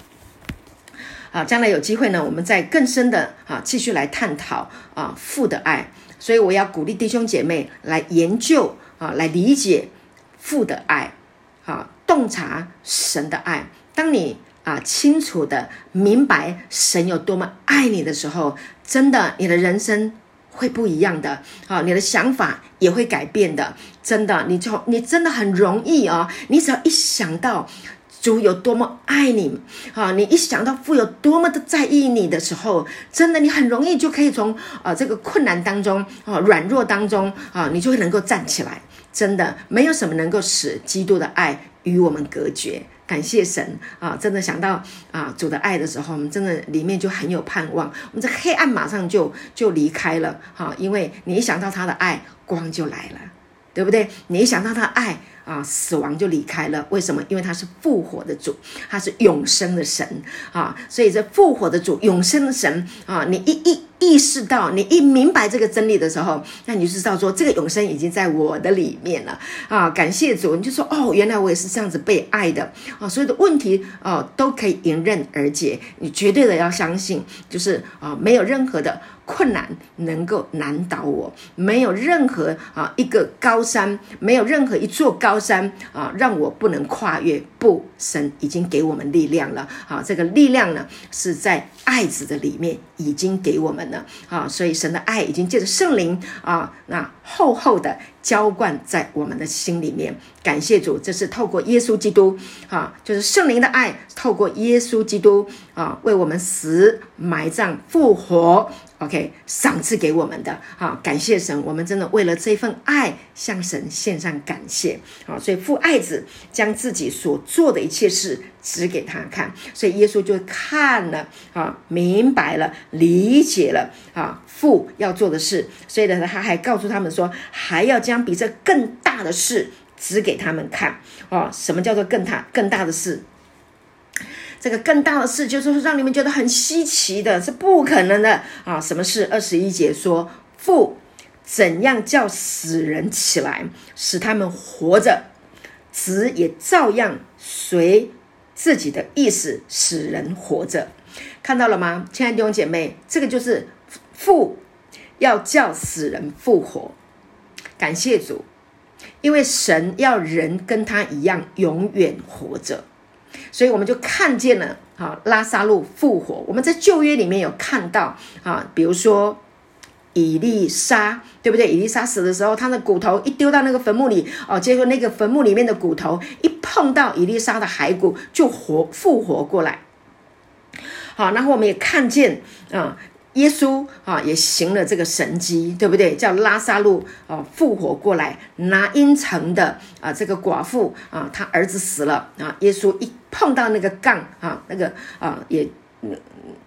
啊，将来有机会呢，我们再更深的啊继续来探讨啊父的爱。所以我要鼓励弟兄姐妹来研究啊，来理解父的爱，啊，洞察神的爱。当你啊清楚的明白神有多么爱你的时候。真的，你的人生会不一样的啊！你的想法也会改变的。真的，你就你真的很容易啊！你只要一想到主有多么爱你啊，你一想到父有多么的在意你的时候，真的，你很容易就可以从啊这个困难当中啊软弱当中啊，你就会能够站起来。真的，没有什么能够使基督的爱与我们隔绝。感谢神啊！真的想到啊主的爱的时候，我们真的里面就很有盼望，我们这黑暗马上就就离开了哈，因为你一想到他的爱，光就来了，对不对？你一想到他爱。啊，死亡就离开了。为什么？因为他是复活的主，他是永生的神啊！所以这复活的主、永生的神啊，你一一意识到，你一明白这个真理的时候，那你就知道说，这个永生已经在我的里面了啊！感谢主，你就说哦，原来我也是这样子被爱的啊！所有的问题啊，都可以迎刃而解。你绝对的要相信，就是啊，没有任何的。困难能够难倒我，没有任何啊一个高山，没有任何一座高山啊让我不能跨越。不，神已经给我们力量了啊！这个力量呢是在爱子的里面已经给我们了啊！所以神的爱已经借着圣灵啊，那厚厚的浇灌在我们的心里面。感谢主，这是透过耶稣基督啊，就是圣灵的爱，透过耶稣基督啊，为我们死、埋葬、复活。OK，赏赐给我们的啊，感谢神，我们真的为了这份爱向神献上感谢啊，所以父爱子将自己所做的一切事指给他看，所以耶稣就看了啊，明白了，理解了啊，父要做的事，所以呢，他还告诉他们说，还要将比这更大的事指给他们看啊，什么叫做更大更大的事？这个更大的事，就是让你们觉得很稀奇的，是不可能的啊！什么事？二十一节说，父怎样叫死人起来，使他们活着，子也照样随自己的意思使人活着。看到了吗，亲爱的弟兄姐妹？这个就是父要叫死人复活。感谢主，因为神要人跟他一样永远活着。所以我们就看见了啊，拉萨路复活。我们在旧约里面有看到啊，比如说以利沙，对不对？以利沙死的时候，他的骨头一丢到那个坟墓里，哦，结果那个坟墓里面的骨头一碰到以利沙的骸骨，就活复活过来。好，然后我们也看见啊。耶稣啊，也行了这个神迹，对不对？叫拉萨路啊复活过来，拿因城的啊这个寡妇啊，她儿子死了啊，耶稣一碰到那个杠啊，那个啊也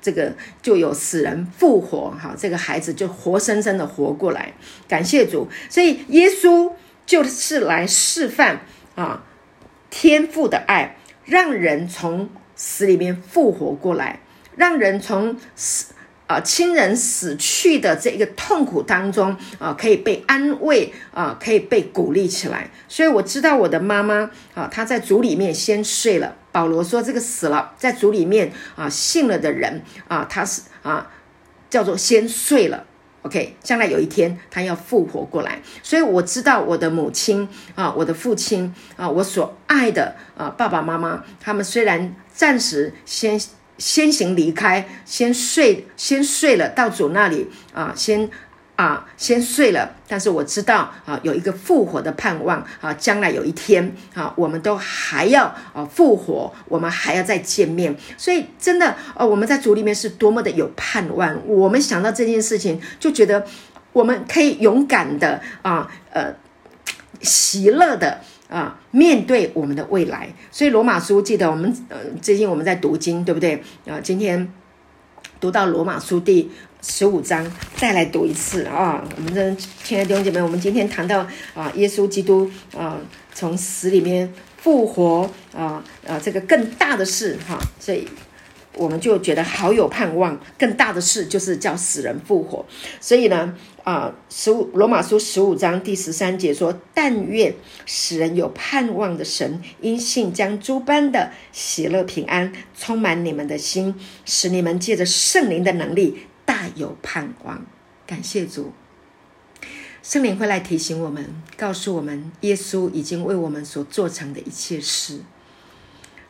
这个就有死人复活哈，这个孩子就活生生的活过来，感谢主。所以耶稣就是来示范啊天父的爱，让人从死里面复活过来，让人从死。啊，亲人死去的这个痛苦当中啊，可以被安慰啊，可以被鼓励起来。所以我知道我的妈妈啊，她在主里面先睡了。保罗说，这个死了在主里面啊信了的人啊，他是啊叫做先睡了。OK，将来有一天他要复活过来。所以我知道我的母亲啊，我的父亲啊，我所爱的啊爸爸妈妈，他们虽然暂时先。先行离开，先睡，先睡了，到主那里啊，先啊，先睡了。但是我知道啊，有一个复活的盼望啊，将来有一天啊，我们都还要啊复活，我们还要再见面。所以真的哦，我们在主里面是多么的有盼望。我们想到这件事情，就觉得我们可以勇敢的啊，呃，喜乐的。啊，面对我们的未来，所以罗马书记得我们呃，最近我们在读经，对不对？啊，今天读到罗马书第十五章，再来读一次啊！我们的亲爱的弟兄姐妹，我们今天谈到啊，耶稣基督啊，从死里面复活啊啊，这个更大的事哈，所以。我们就觉得好有盼望，更大的事就是叫死人复活。所以呢，啊，十五罗马书十五章第十三节说：“但愿使人有盼望的神，因信将诸般的喜乐平安充满你们的心，使你们借着圣灵的能力大有盼望。”感谢主，圣灵会来提醒我们，告诉我们耶稣已经为我们所做成的一切事，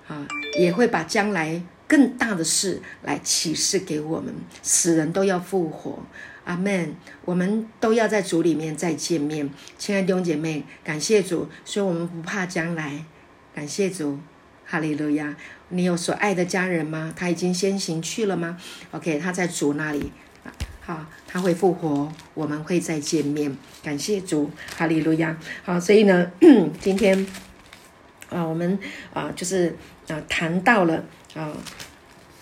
啊，也会把将来。更大的事来启示给我们，死人都要复活，阿门。我们都要在主里面再见面，亲爱的弟兄姐妹，感谢主，所以我们不怕将来。感谢主，哈利路亚。你有所爱的家人吗？他已经先行去了吗？OK，他在主那里，好，他会复活，我们会再见面。感谢主，哈利路亚。好，所以呢，今天。啊，我们啊就是啊谈到了啊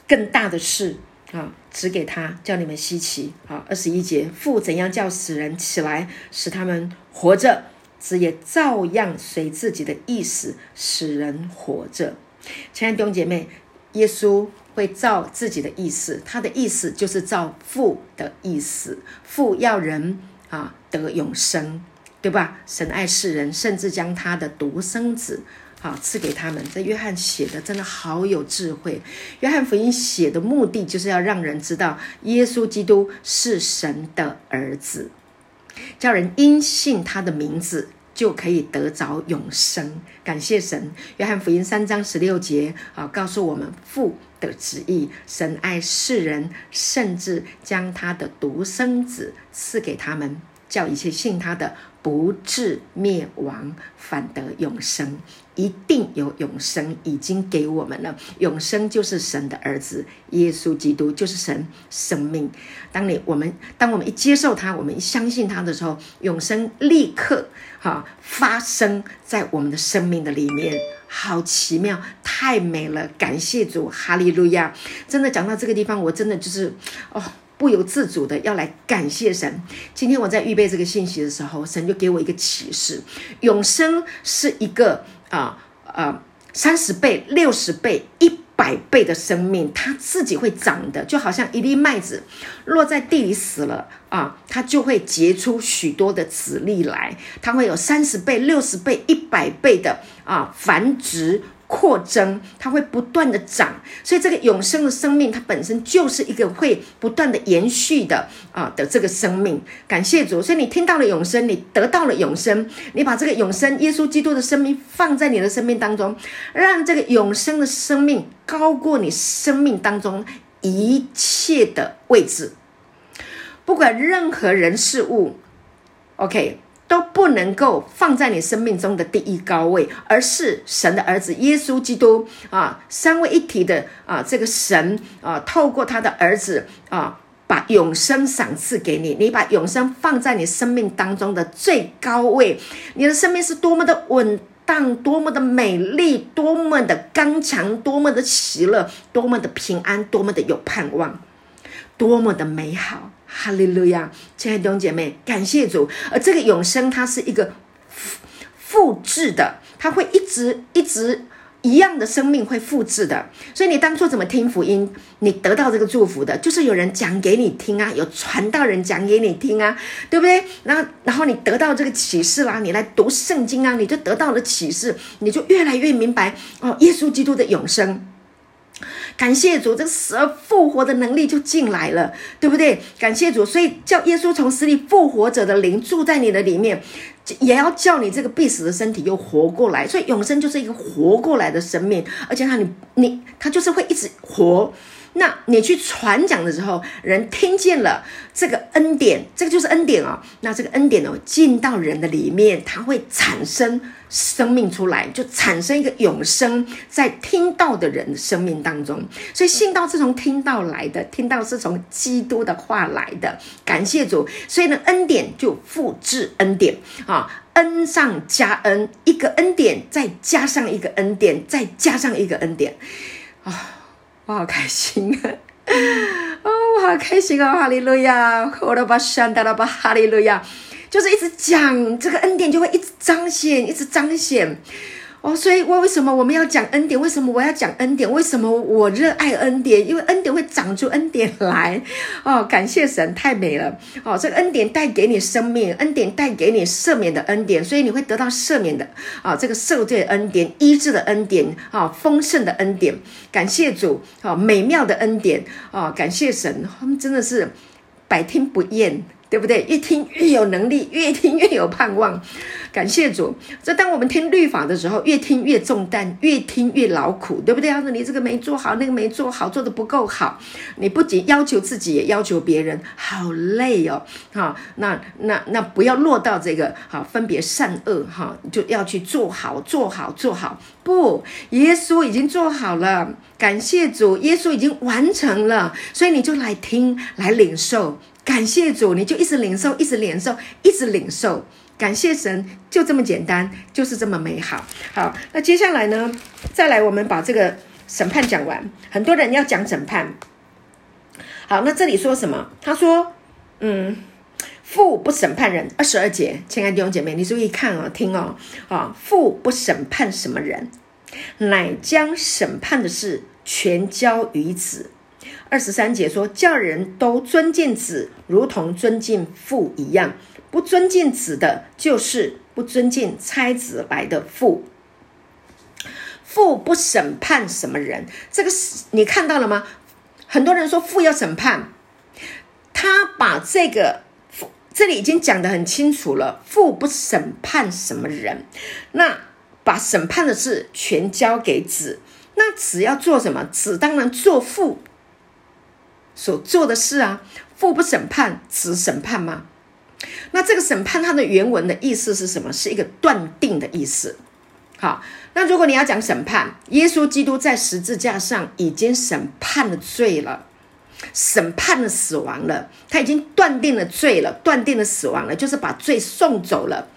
更大的事啊，指给他叫你们稀奇啊。二十一节，父怎样叫死人起来，使他们活着，子也照样随自己的意思使人活着。亲爱的弟兄姐妹，耶稣会照自己的意思，他的意思就是照父的意思，父要人啊得永生。对吧？神爱世人，甚至将他的独生子，好，赐给他们。这约翰写的真的好有智慧。约翰福音写的目的，就是要让人知道耶稣基督是神的儿子，叫人因信他的名字就可以得着永生。感谢神。约翰福音三章十六节啊，告诉我们父的旨意：神爱世人，甚至将他的独生子赐给他们，叫一切信他的。不至灭亡，反得永生，一定有永生，已经给我们了。永生就是神的儿子耶稣基督，就是神生命。当你我们当我们一接受他，我们一相信他的时候，永生立刻哈发生在我们的生命的里面，好奇妙，太美了！感谢主，哈利路亚！真的讲到这个地方，我真的就是哦。不由自主的要来感谢神。今天我在预备这个信息的时候，神就给我一个启示：永生是一个啊啊三十倍、六十倍、一百倍的生命，它自己会长的，就好像一粒麦子落在地里死了啊，它就会结出许多的籽粒来，它会有三十倍、六十倍、一百倍的啊繁殖。扩增，它会不断的长，所以这个永生的生命，它本身就是一个会不断的延续的啊的这个生命。感谢主，所以你听到了永生，你得到了永生，你把这个永生耶稣基督的生命放在你的生命当中，让这个永生的生命高过你生命当中一切的位置，不管任何人事物，OK。都不能够放在你生命中的第一高位，而是神的儿子耶稣基督啊，三位一体的啊，这个神啊，透过他的儿子啊，把永生赏赐给你，你把永生放在你生命当中的最高位，你的生命是多么的稳当，多么的美丽，多么的刚强，多么的喜乐，多么的平安，多么的有盼望，多么的美好。哈利路亚，亲爱的弟兄姐妹，感谢主。而这个永生，它是一个复复制的，它会一直一直一样的生命会复制的。所以你当初怎么听福音，你得到这个祝福的，就是有人讲给你听啊，有传道人讲给你听啊，对不对？然后然后你得到这个启示啦，你来读圣经啊，你就得到了启示，你就越来越明白哦，耶稣基督的永生。感谢主，这个死而复活的能力就进来了，对不对？感谢主，所以叫耶稣从死里复活者的灵住在你的里面，也要叫你这个必死的身体又活过来。所以永生就是一个活过来的生命，而且他你你他就是会一直活。那你去传讲的时候，人听见了这个恩典，这个就是恩典哦。那这个恩典哦，进到人的里面，它会产生生命出来，就产生一个永生在听到的人的生命当中。所以信道是从听到来的，听到是从基督的话来的。感谢主，所以呢，恩典就复制恩典啊，恩上加恩，一个恩典再加上一个恩典，再加上一个恩典啊。我好开心啊！哦，我好开心啊！哈利路亚！我的巴山达拉巴哈利路亚，就是一直讲这个恩典，就会一直彰显，一直彰显。哦，所以，我为什么我们要讲恩典？为什么我要讲恩典？为什么我热爱恩典？因为恩典会长出恩典来。哦，感谢神，太美了。哦，这个恩典带给你生命，恩典带给你赦免的恩典，所以你会得到赦免的。啊，这个受罪恩典、医治的恩典，啊，丰盛的恩典。感谢主，啊，美妙的恩典。啊，感谢神，他们真的是百听不厌。对不对？越听越有能力，越听越有盼望。感谢主。这当我们听律法的时候，越听越重担，越听越劳苦，对不对？他说你这个没做好，那个没做好，做的不够好。你不仅要求自己，也要求别人，好累哦。哈，那那那不要落到这个好分别善恶哈，就要去做好，做好，做好。不，耶稣已经做好了。感谢主，耶稣已经完成了，所以你就来听，来领受。感谢主，你就一直领受，一直领受，一直领受。感谢神，就这么简单，就是这么美好。好，那接下来呢，再来我们把这个审判讲完。很多人要讲审判。好，那这里说什么？他说，嗯，父不审判人。二十二节，亲爱的弟兄姐妹，你注意看哦，听哦，啊，父不审判什么人，乃将审判的事全交于子。二十三节说，叫人都尊敬子，如同尊敬父一样。不尊敬子的，就是不尊敬差子来的父。父不审判什么人，这个是你看到了吗？很多人说父要审判，他把这个这里已经讲得很清楚了。父不审判什么人，那把审判的事全交给子，那子要做什么？子当然做父。所做的事啊，父不审判，子审判吗？那这个审判它的原文的意思是什么？是一个断定的意思。好，那如果你要讲审判，耶稣基督在十字架上已经审判了罪了，审判了死亡了，他已经断定了罪了，断定了死亡了，就是把罪送走了，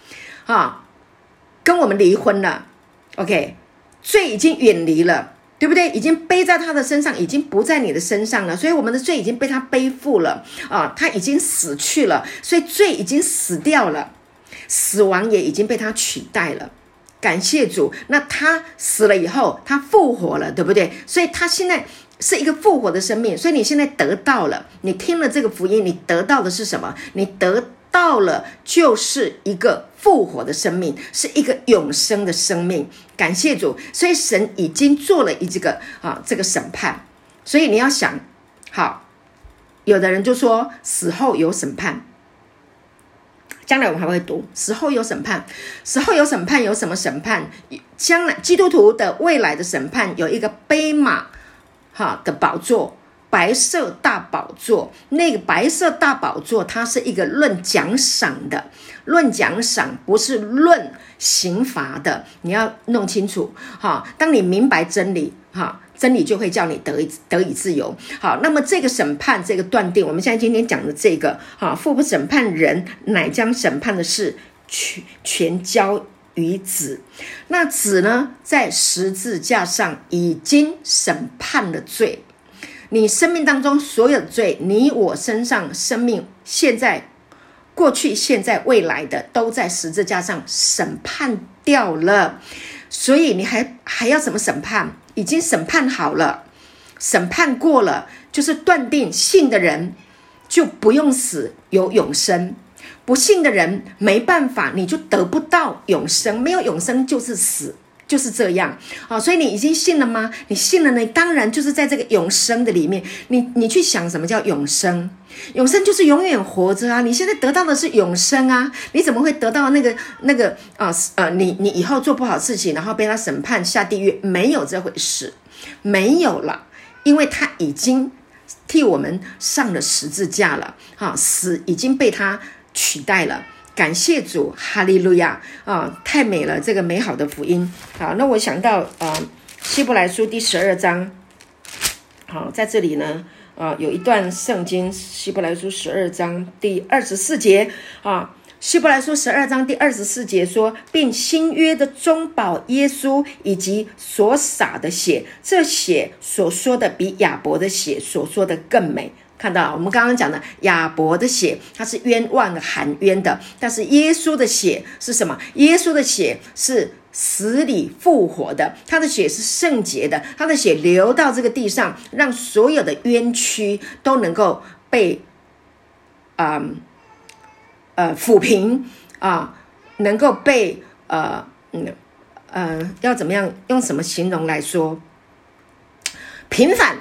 啊，跟我们离婚了。OK，罪已经远离了。对不对？已经背在他的身上，已经不在你的身上了。所以我们的罪已经被他背负了啊！他已经死去了，所以罪已经死掉了，死亡也已经被他取代了。感谢主，那他死了以后，他复活了，对不对？所以他现在是一个复活的生命。所以你现在得到了，你听了这个福音，你得到的是什么？你得。到了就是一个复活的生命，是一个永生的生命。感谢主，所以神已经做了一这个啊这个审判。所以你要想，好，有的人就说死后有审判，将来我们还会读死后有审判，死后有审判有什么审判？将来基督徒的未来的审判有一个悲马哈的宝座。白色大宝座，那个白色大宝座，它是一个论奖赏的，论奖赏不是论刑罚的，你要弄清楚哈。当你明白真理哈，真理就会叫你得以得以自由。好，那么这个审判，这个断定，我们现在今天讲的这个哈，父不审判人，乃将审判的事全全交于子。那子呢，在十字架上已经审判了罪。你生命当中所有的罪，你我身上生命现在、过去、现在、未来的，都在十字架上审判掉了。所以你还还要怎么审判？已经审判好了，审判过了，就是断定信的人就不用死，有永生；不信的人没办法，你就得不到永生。没有永生就是死。就是这样啊，所以你已经信了吗？你信了呢，当然就是在这个永生的里面。你你去想什么叫永生？永生就是永远活着啊！你现在得到的是永生啊！你怎么会得到那个那个啊呃，你你以后做不好事情，然后被他审判下地狱？没有这回事，没有了，因为他已经替我们上了十字架了，哈，死已经被他取代了。感谢主，哈利路亚啊！太美了，这个美好的福音。好，那我想到啊，希伯来书第十二章。好，在这里呢，啊，有一段圣经，希伯来书十二章第二十四节啊，希伯来书十二章第二十四节说，并新约的中保耶稣以及所洒的血，这血所说的比亚伯的血所说的更美。看到我们刚刚讲的亚伯的血，它是冤枉的含冤的；但是耶稣的血是什么？耶稣的血是死里复活的，他的血是圣洁的，他的血流到这个地上，让所有的冤屈都能够被啊呃抚平啊，能够被呃嗯呃要怎么样用什么形容来说平反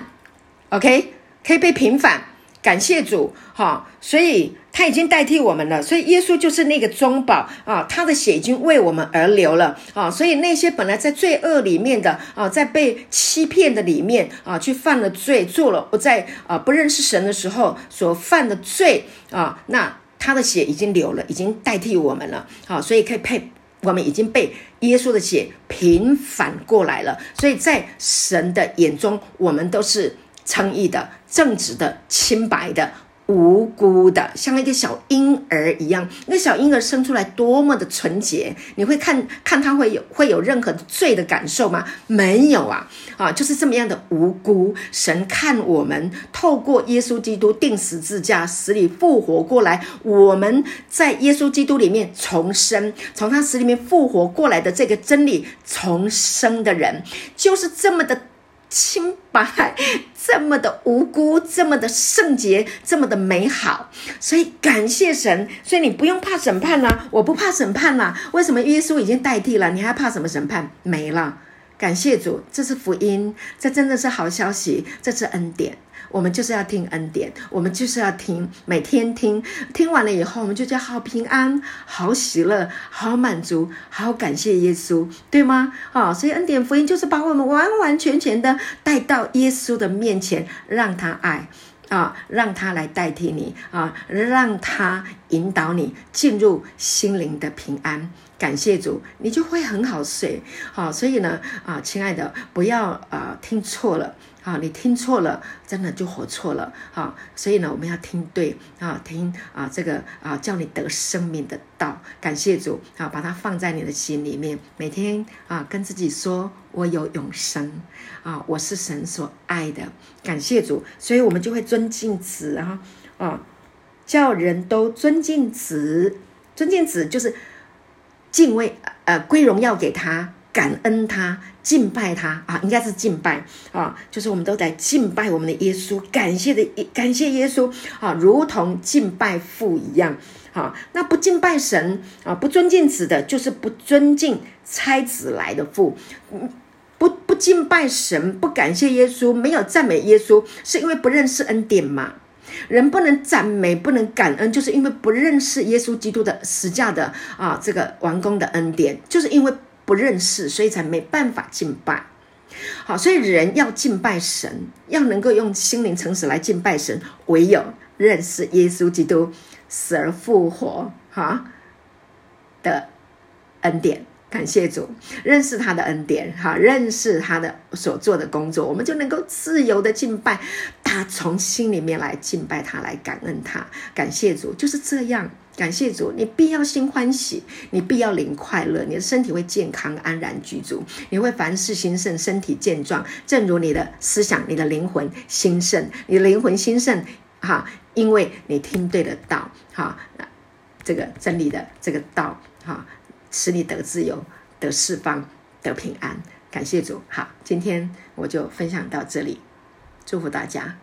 ？OK，可以被平反。感谢主，哈，所以他已经代替我们了，所以耶稣就是那个中保啊，他的血已经为我们而流了啊，所以那些本来在罪恶里面的啊，在被欺骗的里面啊，去犯了罪，做了不在啊不认识神的时候所犯的罪啊，那他的血已经流了，已经代替我们了，好，所以可以配我们已经被耶稣的血平反过来了，所以在神的眼中，我们都是。称义的、正直的、清白的、无辜的，像一个小婴儿一样。那小婴儿生出来多么的纯洁，你会看看他会有会有任何罪的感受吗？没有啊，啊，就是这么样的无辜。神看我们透过耶稣基督定十字架死里复活过来，我们在耶稣基督里面重生，从他死里面复活过来的这个真理重生的人，就是这么的。清白，这么的无辜，这么的圣洁，这么的美好，所以感谢神。所以你不用怕审判啦，我不怕审判啦。为什么耶稣已经代替了？你还怕什么审判？没了。感谢主，这是福音，这真的是好消息，这是恩典。我们就是要听恩典，我们就是要听，每天听，听完了以后，我们就叫好平安、好喜乐、好满足、好感谢耶稣，对吗？啊，所以恩典福音就是把我们完完全全的带到耶稣的面前，让他爱啊，让他来代替你啊，让他引导你进入心灵的平安。感谢主，你就会很好睡。好，所以呢，啊，亲爱的，不要啊听错了。啊，你听错了，真的就活错了。啊，所以呢，我们要听对啊，听啊，这个啊，叫你得生命的道。感谢主啊，把它放在你的心里面，每天啊，跟自己说，我有永生啊，我是神所爱的。感谢主，所以我们就会尊敬子啊啊，叫人都尊敬子，尊敬子就是敬畏呃，归荣耀给他。感恩他，敬拜他啊，应该是敬拜啊，就是我们都在敬拜我们的耶稣，感谢的感谢耶稣啊，如同敬拜父一样啊。那不敬拜神啊，不尊敬子的，就是不尊敬差子来的父。不不敬拜神，不感谢耶稣，没有赞美耶稣，是因为不认识恩典嘛？人不能赞美，不能感恩，就是因为不认识耶稣基督的实价的啊，这个完工的恩典，就是因为。不认识，所以才没办法敬拜。好，所以人要敬拜神，要能够用心灵诚实来敬拜神，唯有认识耶稣基督死而复活哈的恩典。感谢主，认识他的恩典，哈，认识他的所做的工作，我们就能够自由的敬拜他，从心里面来敬拜他，来感恩他。感谢主，就是这样。感谢主，你必要心欢喜，你必要灵快乐，你的身体会健康安然居住，你会凡事兴盛，身体健壮，正如你的思想、你的灵魂兴盛，你的灵魂兴盛，哈，因为你听对了道，哈，这个真理的这个道，哈。使你得自由、得释放、得平安，感谢主。好，今天我就分享到这里，祝福大家。